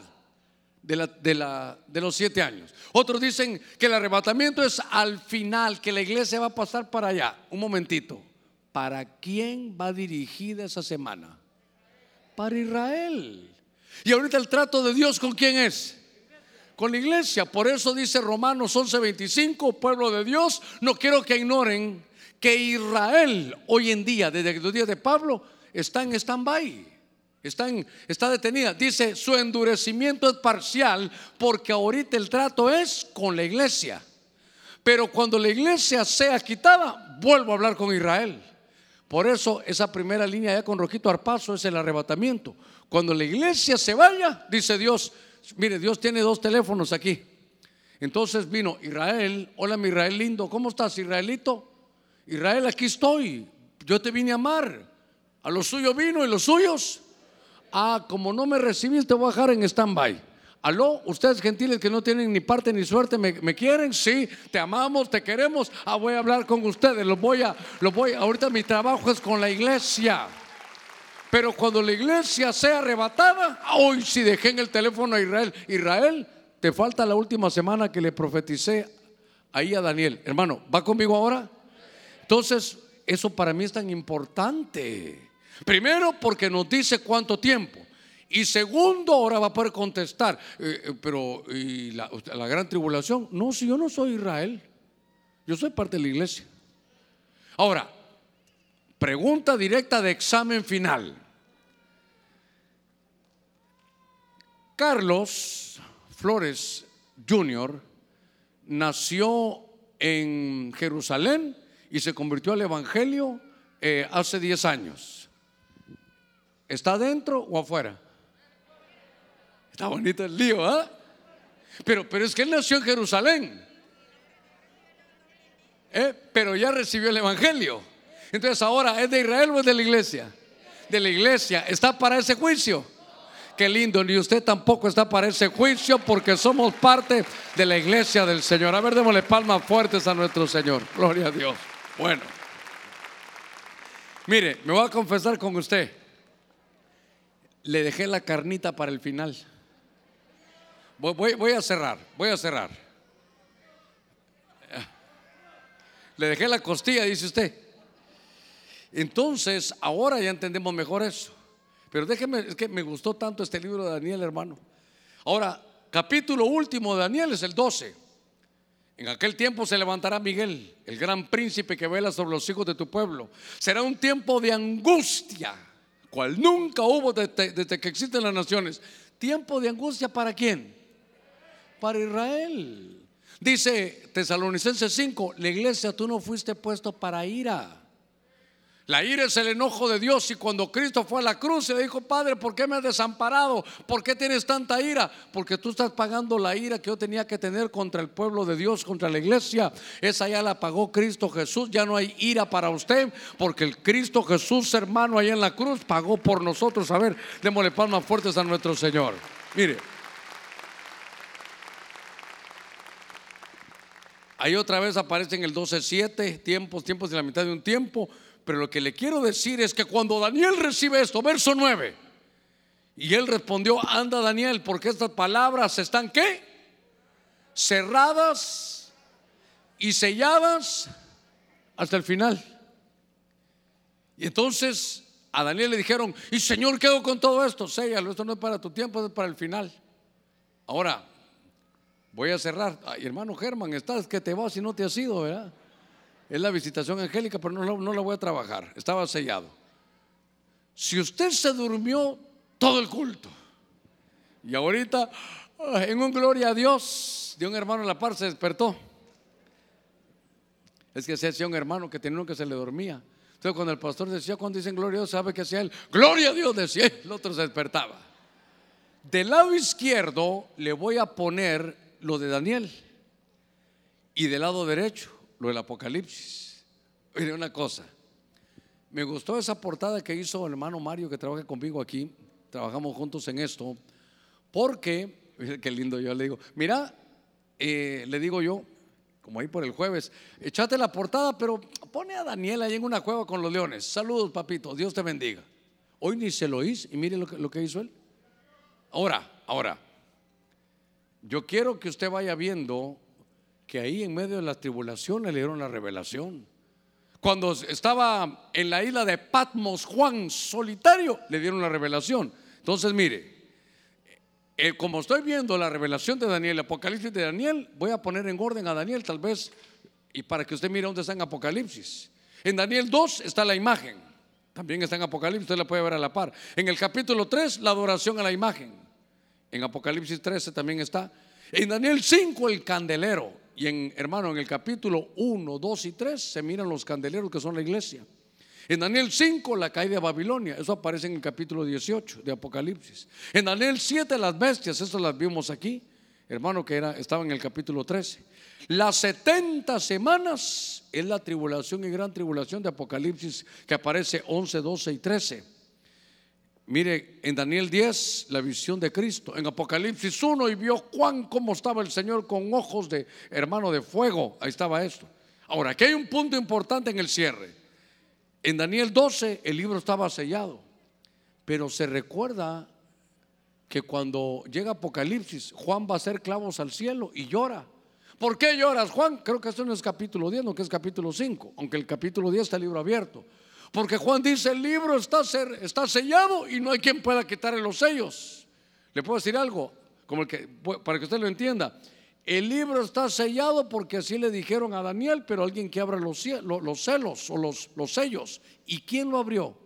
de, los siete años. Otros dicen que el arrebatamiento es al final, que la iglesia va a pasar para allá. Un momentito. ¿Para quién va dirigida esa semana? Para Israel. Y ahorita el trato de Dios con quién es? Con la iglesia. Por eso dice Romanos 11:25, pueblo de Dios, no quiero que ignoren que Israel hoy en día, desde los días de Pablo, está en stand-by. Está, detenida. Dice, su endurecimiento es parcial porque ahorita el trato es con la iglesia. Pero cuando la iglesia sea quitada, vuelvo a hablar con Israel. Por eso esa primera línea ya con rojito arpazo es el arrebatamiento. Cuando la iglesia se vaya, dice Dios, mire, Dios tiene dos teléfonos aquí. Entonces vino Israel, hola mi Israel lindo, ¿cómo estás Israelito? Israel, aquí estoy. Yo te vine a amar. A los suyos vino y los suyos. Ah, como no me recibiste, te voy a dejar en stand-by. Aló, ustedes gentiles que no tienen ni parte ni suerte, ¿me, quieren? Sí, te amamos, te queremos. Ah, voy a hablar con ustedes. Los voy a, los voy. Ahorita mi trabajo es con la iglesia. Pero cuando la iglesia sea arrebatada, hoy si dejé en el teléfono a Israel, Israel, te falta la última semana que le profeticé ahí a Daniel. Hermano, ¿va conmigo ahora? Entonces, eso para mí es tan importante. Primero, porque nos dice cuánto tiempo. Y segundo, ahora va a poder contestar, eh, eh, pero ¿y la, la, gran tribulación? No, si yo no soy Israel, yo soy parte de la iglesia. Ahora, pregunta directa de examen final. Carlos Flores Jr. nació en Jerusalén y se convirtió al Evangelio eh, hace 10 años. ¿Está dentro o afuera? Está bonito el lío, ¿ah? Pero, pero es que él nació en Jerusalén. ¿eh? Pero ya recibió el Evangelio. Entonces ahora, ¿es de Israel o es de la iglesia? De la iglesia. ¿Está para ese juicio? Qué lindo, ni usted tampoco está para ese juicio porque somos parte de la iglesia del Señor. A ver, démosle palmas fuertes a nuestro Señor. Gloria a Dios. Bueno, mire, me voy a confesar con usted. Le dejé la carnita para el final. Voy, a cerrar, voy a cerrar. Le dejé la costilla, dice usted. Entonces, ahora ya entendemos mejor eso. Pero déjeme, es que me gustó tanto este libro de Daniel, hermano. Ahora, capítulo último de Daniel es el 12. En aquel tiempo se levantará Miguel, el gran príncipe que vela sobre los hijos de tu pueblo. Será un tiempo de angustia, cual nunca hubo desde, que existen las naciones. ¿Tiempo de angustia para quién? Para Israel. Dice Tesalonicenses 5, la iglesia tú no fuiste puesto para ira la ira es el enojo de Dios y cuando Cristo fue a la cruz le dijo, Padre, ¿por qué me has desamparado? ¿Por qué tienes tanta ira? Porque tú estás pagando la ira que yo tenía que tener contra el pueblo de Dios, contra la iglesia. Esa ya la pagó Cristo Jesús, ya no hay ira para usted, porque el Cristo Jesús, hermano, allá en la cruz, pagó por nosotros. A ver, démosle palmas fuertes a nuestro Señor. Mire. Ahí otra vez aparece en el 12.7, tiempos, tiempos de la mitad de un tiempo. Pero lo que le quiero decir es que cuando Daniel recibe esto, verso 9, y él respondió, anda Daniel, porque estas palabras están qué? Cerradas y selladas hasta el final. Y entonces a Daniel le dijeron, y Señor, ¿qué hago con todo esto? Séllalo, esto no es para tu tiempo, es para el final. Ahora, voy a cerrar. Ay, hermano Germán, estás que te vas y no te has ido, ¿verdad? Es la visitación angélica, pero no, no la voy a trabajar. Estaba sellado. Si usted se durmió todo el culto y ahorita, Ah, En un gloria a Dios, de un hermano en la par se despertó. Es que se hacía un hermano que tenía uno que se le dormía. Entonces cuando el pastor decía, cuando dicen gloria a Dios, ¿sabe qué hacía él? Gloria a Dios, decía, el otro se despertaba. Del lado izquierdo le voy a poner lo de Daniel y del lado derecho lo del Apocalipsis. Mire una cosa, me gustó esa portada que hizo el hermano Mario que trabaja conmigo aquí, trabajamos juntos en esto, porque, mire qué lindo yo le digo, mira, eh, le digo yo, como ahí por el jueves, echate la portada, pero pone a Daniel ahí en una cueva con los leones. Saludos, papito, Dios te bendiga. Hoy ni se lo hice y mire lo que, lo que hizo él. Ahora, ahora, yo quiero que usted vaya viendo que ahí en medio de la tribulación le dieron la revelación. Cuando estaba en la isla de Patmos, Juan solitario, le dieron la revelación. Entonces, mire, eh, como estoy viendo la revelación de Daniel, el Apocalipsis de Daniel, voy a poner en orden a Daniel tal vez, y para que usted mire dónde está en Apocalipsis. En Daniel 2 está la imagen, también está en Apocalipsis, usted la puede ver a la par. En el capítulo 3, la adoración a la imagen. En Apocalipsis 13 también está. En Daniel 5, el candelero. Y en, hermano, en el capítulo 1, 2 y 3 se miran los candeleros que son la iglesia. En Daniel 5, la caída de Babilonia, eso aparece en el capítulo 18 de Apocalipsis. En Daniel 7, las bestias, eso las vimos aquí, hermano, que era, estaba en el capítulo 13. Las 70 semanas es la tribulación y gran tribulación de Apocalipsis que aparece 11, 12 y 13. Mire, en Daniel 10, la visión de Cristo. En Apocalipsis 1, y vio Juan cómo estaba el Señor con ojos de hermano de fuego. Ahí estaba esto. Ahora, aquí hay un punto importante en el cierre. En Daniel 12, el libro estaba sellado. Pero se recuerda que cuando llega Apocalipsis, Juan va a hacer clavos al cielo y llora. ¿Por qué lloras, Juan? Creo que esto no es capítulo 10, no que es capítulo 5, aunque el capítulo 10 está el libro abierto. Porque Juan dice, el libro está, está sellado y no hay quien pueda quitarle los sellos. ¿Le puedo decir algo? Como el que, para que usted lo entienda. El libro está sellado porque así le dijeron a Daniel, pero alguien que abra los, los celos o los, los sellos. ¿Y quién lo abrió?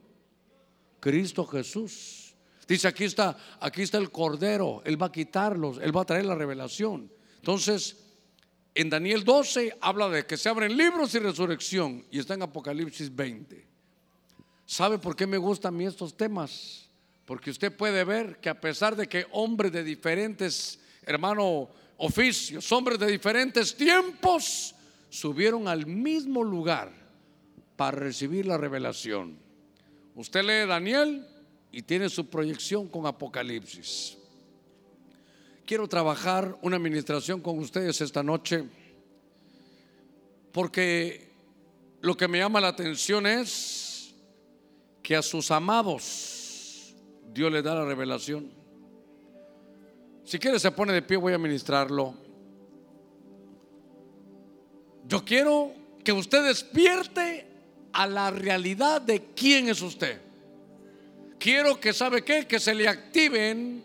Cristo Jesús. Dice, aquí está, aquí está el Cordero, Él va a quitarlos, Él va a traer la revelación. Entonces, en Daniel 12 habla de que se abren libros y resurrección y está en Apocalipsis 20. ¿Sabe por qué me gustan a mí estos temas? Porque usted puede ver que a pesar de que hombres de diferentes, hermano, oficios, hombres de diferentes tiempos, subieron al mismo lugar para recibir la revelación. Usted lee Daniel y tiene su proyección con Apocalipsis. Quiero trabajar una administración con ustedes esta noche porque lo que me llama la atención es que a sus amados Dios les da la revelación. Si quiere se pone de pie, voy a ministrarlo. Yo quiero que usted despierte a la realidad de quién es usted. Quiero que sabe qué, que se le activen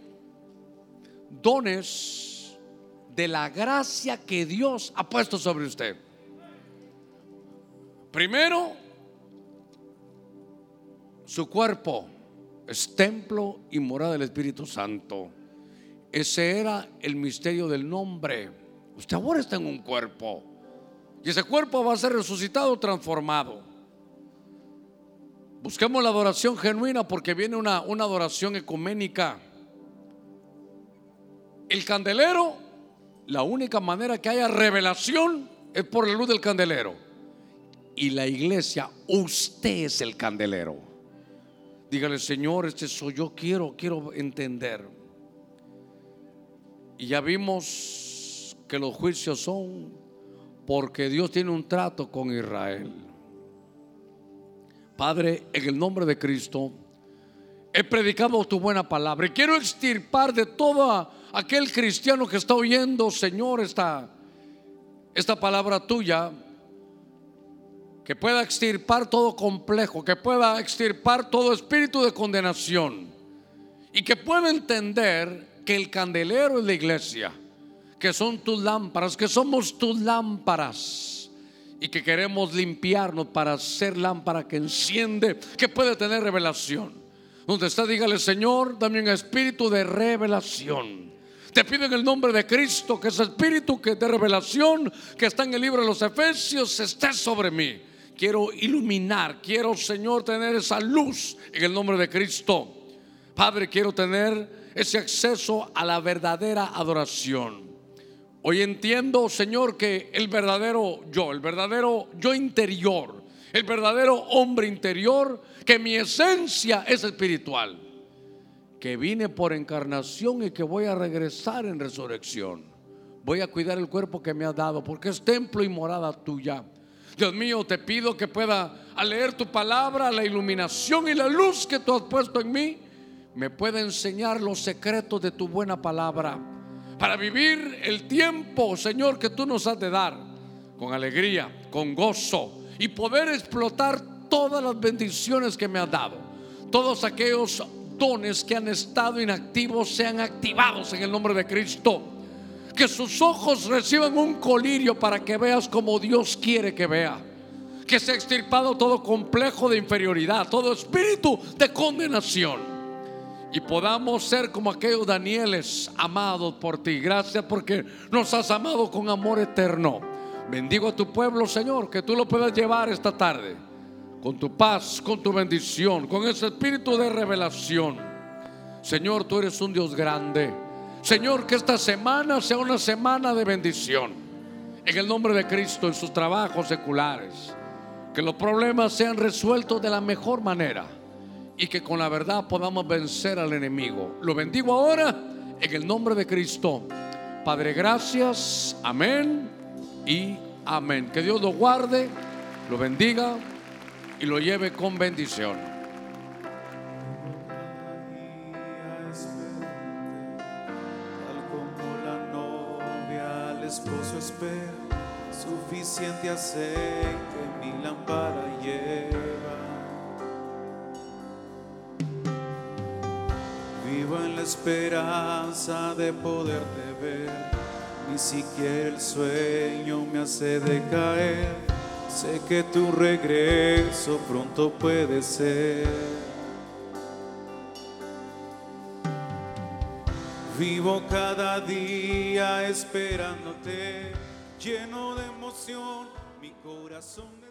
dones de la gracia que Dios ha puesto sobre usted. Primero, su cuerpo es templo y morada del Espíritu Santo. Ese era el misterio del nombre. Usted ahora está en un cuerpo. Y ese cuerpo va a ser resucitado, transformado. Busquemos la adoración genuina porque viene una, una adoración ecuménica. El candelero, la única manera que haya revelación es por la luz del candelero. Y la iglesia, usted es el candelero. Dígale, Señor, este soy yo, quiero, quiero entender. Y ya vimos que los juicios son porque Dios tiene un trato con Israel. Padre, en el nombre de Cristo, he predicado tu buena palabra y quiero extirpar de todo aquel cristiano que está oyendo, Señor, esta, esta palabra tuya, que pueda extirpar todo complejo, que pueda extirpar todo espíritu de condenación y que pueda entender que el candelero es la iglesia, que son tus lámparas, que somos tus lámparas y que queremos limpiarnos para ser lámpara que enciende, que puede tener revelación. Donde está, dígale, Señor, dame un espíritu de revelación. Te pido en el nombre de Cristo que ese espíritu que de revelación que está en el libro de los Efesios esté sobre mí. Quiero iluminar, quiero Señor tener esa luz en el nombre de Cristo. Padre, quiero tener ese acceso a la verdadera adoración. Hoy entiendo, Señor, que el verdadero yo, el verdadero yo interior, el verdadero hombre interior, que mi esencia es espiritual que vine por encarnación y que voy a regresar en resurrección. Voy a cuidar el cuerpo que me has dado porque es templo y morada tuya. Dios mío, te pido que pueda, al leer tu palabra, la iluminación y la luz que tú has puesto en mí, me pueda enseñar los secretos de tu buena palabra. Para vivir el tiempo, Señor, que tú nos has de dar, con alegría, con gozo, y poder explotar todas las bendiciones que me has dado. Todos aquellos dones que han estado inactivos sean activados en el nombre de Cristo. Que sus ojos reciban un colirio para que veas como Dios quiere que vea. Que se ha extirpado todo complejo de inferioridad, todo espíritu de condenación. Y podamos ser como aquellos Danieles amados por ti. Gracias porque nos has amado con amor eterno. Bendigo a tu pueblo, Señor, que tú lo puedas llevar esta tarde con tu paz, con tu bendición, con ese espíritu de revelación. Señor, tú eres un Dios grande. Señor, que esta semana sea una semana de bendición. En el nombre de Cristo, en sus trabajos seculares. Que los problemas sean resueltos de la mejor manera. Y que con la verdad podamos vencer al enemigo. Lo bendigo ahora en el nombre de Cristo. Padre, gracias. Amén y amén. Que Dios lo guarde, lo bendiga y lo lleve con bendición. Suficiente aceite mi lámpara lleva. Vivo en la esperanza de poderte ver, ni siquiera el sueño me hace decaer. Sé que tu regreso pronto puede ser. Vivo cada día esperándote, lleno de emoción, mi corazón.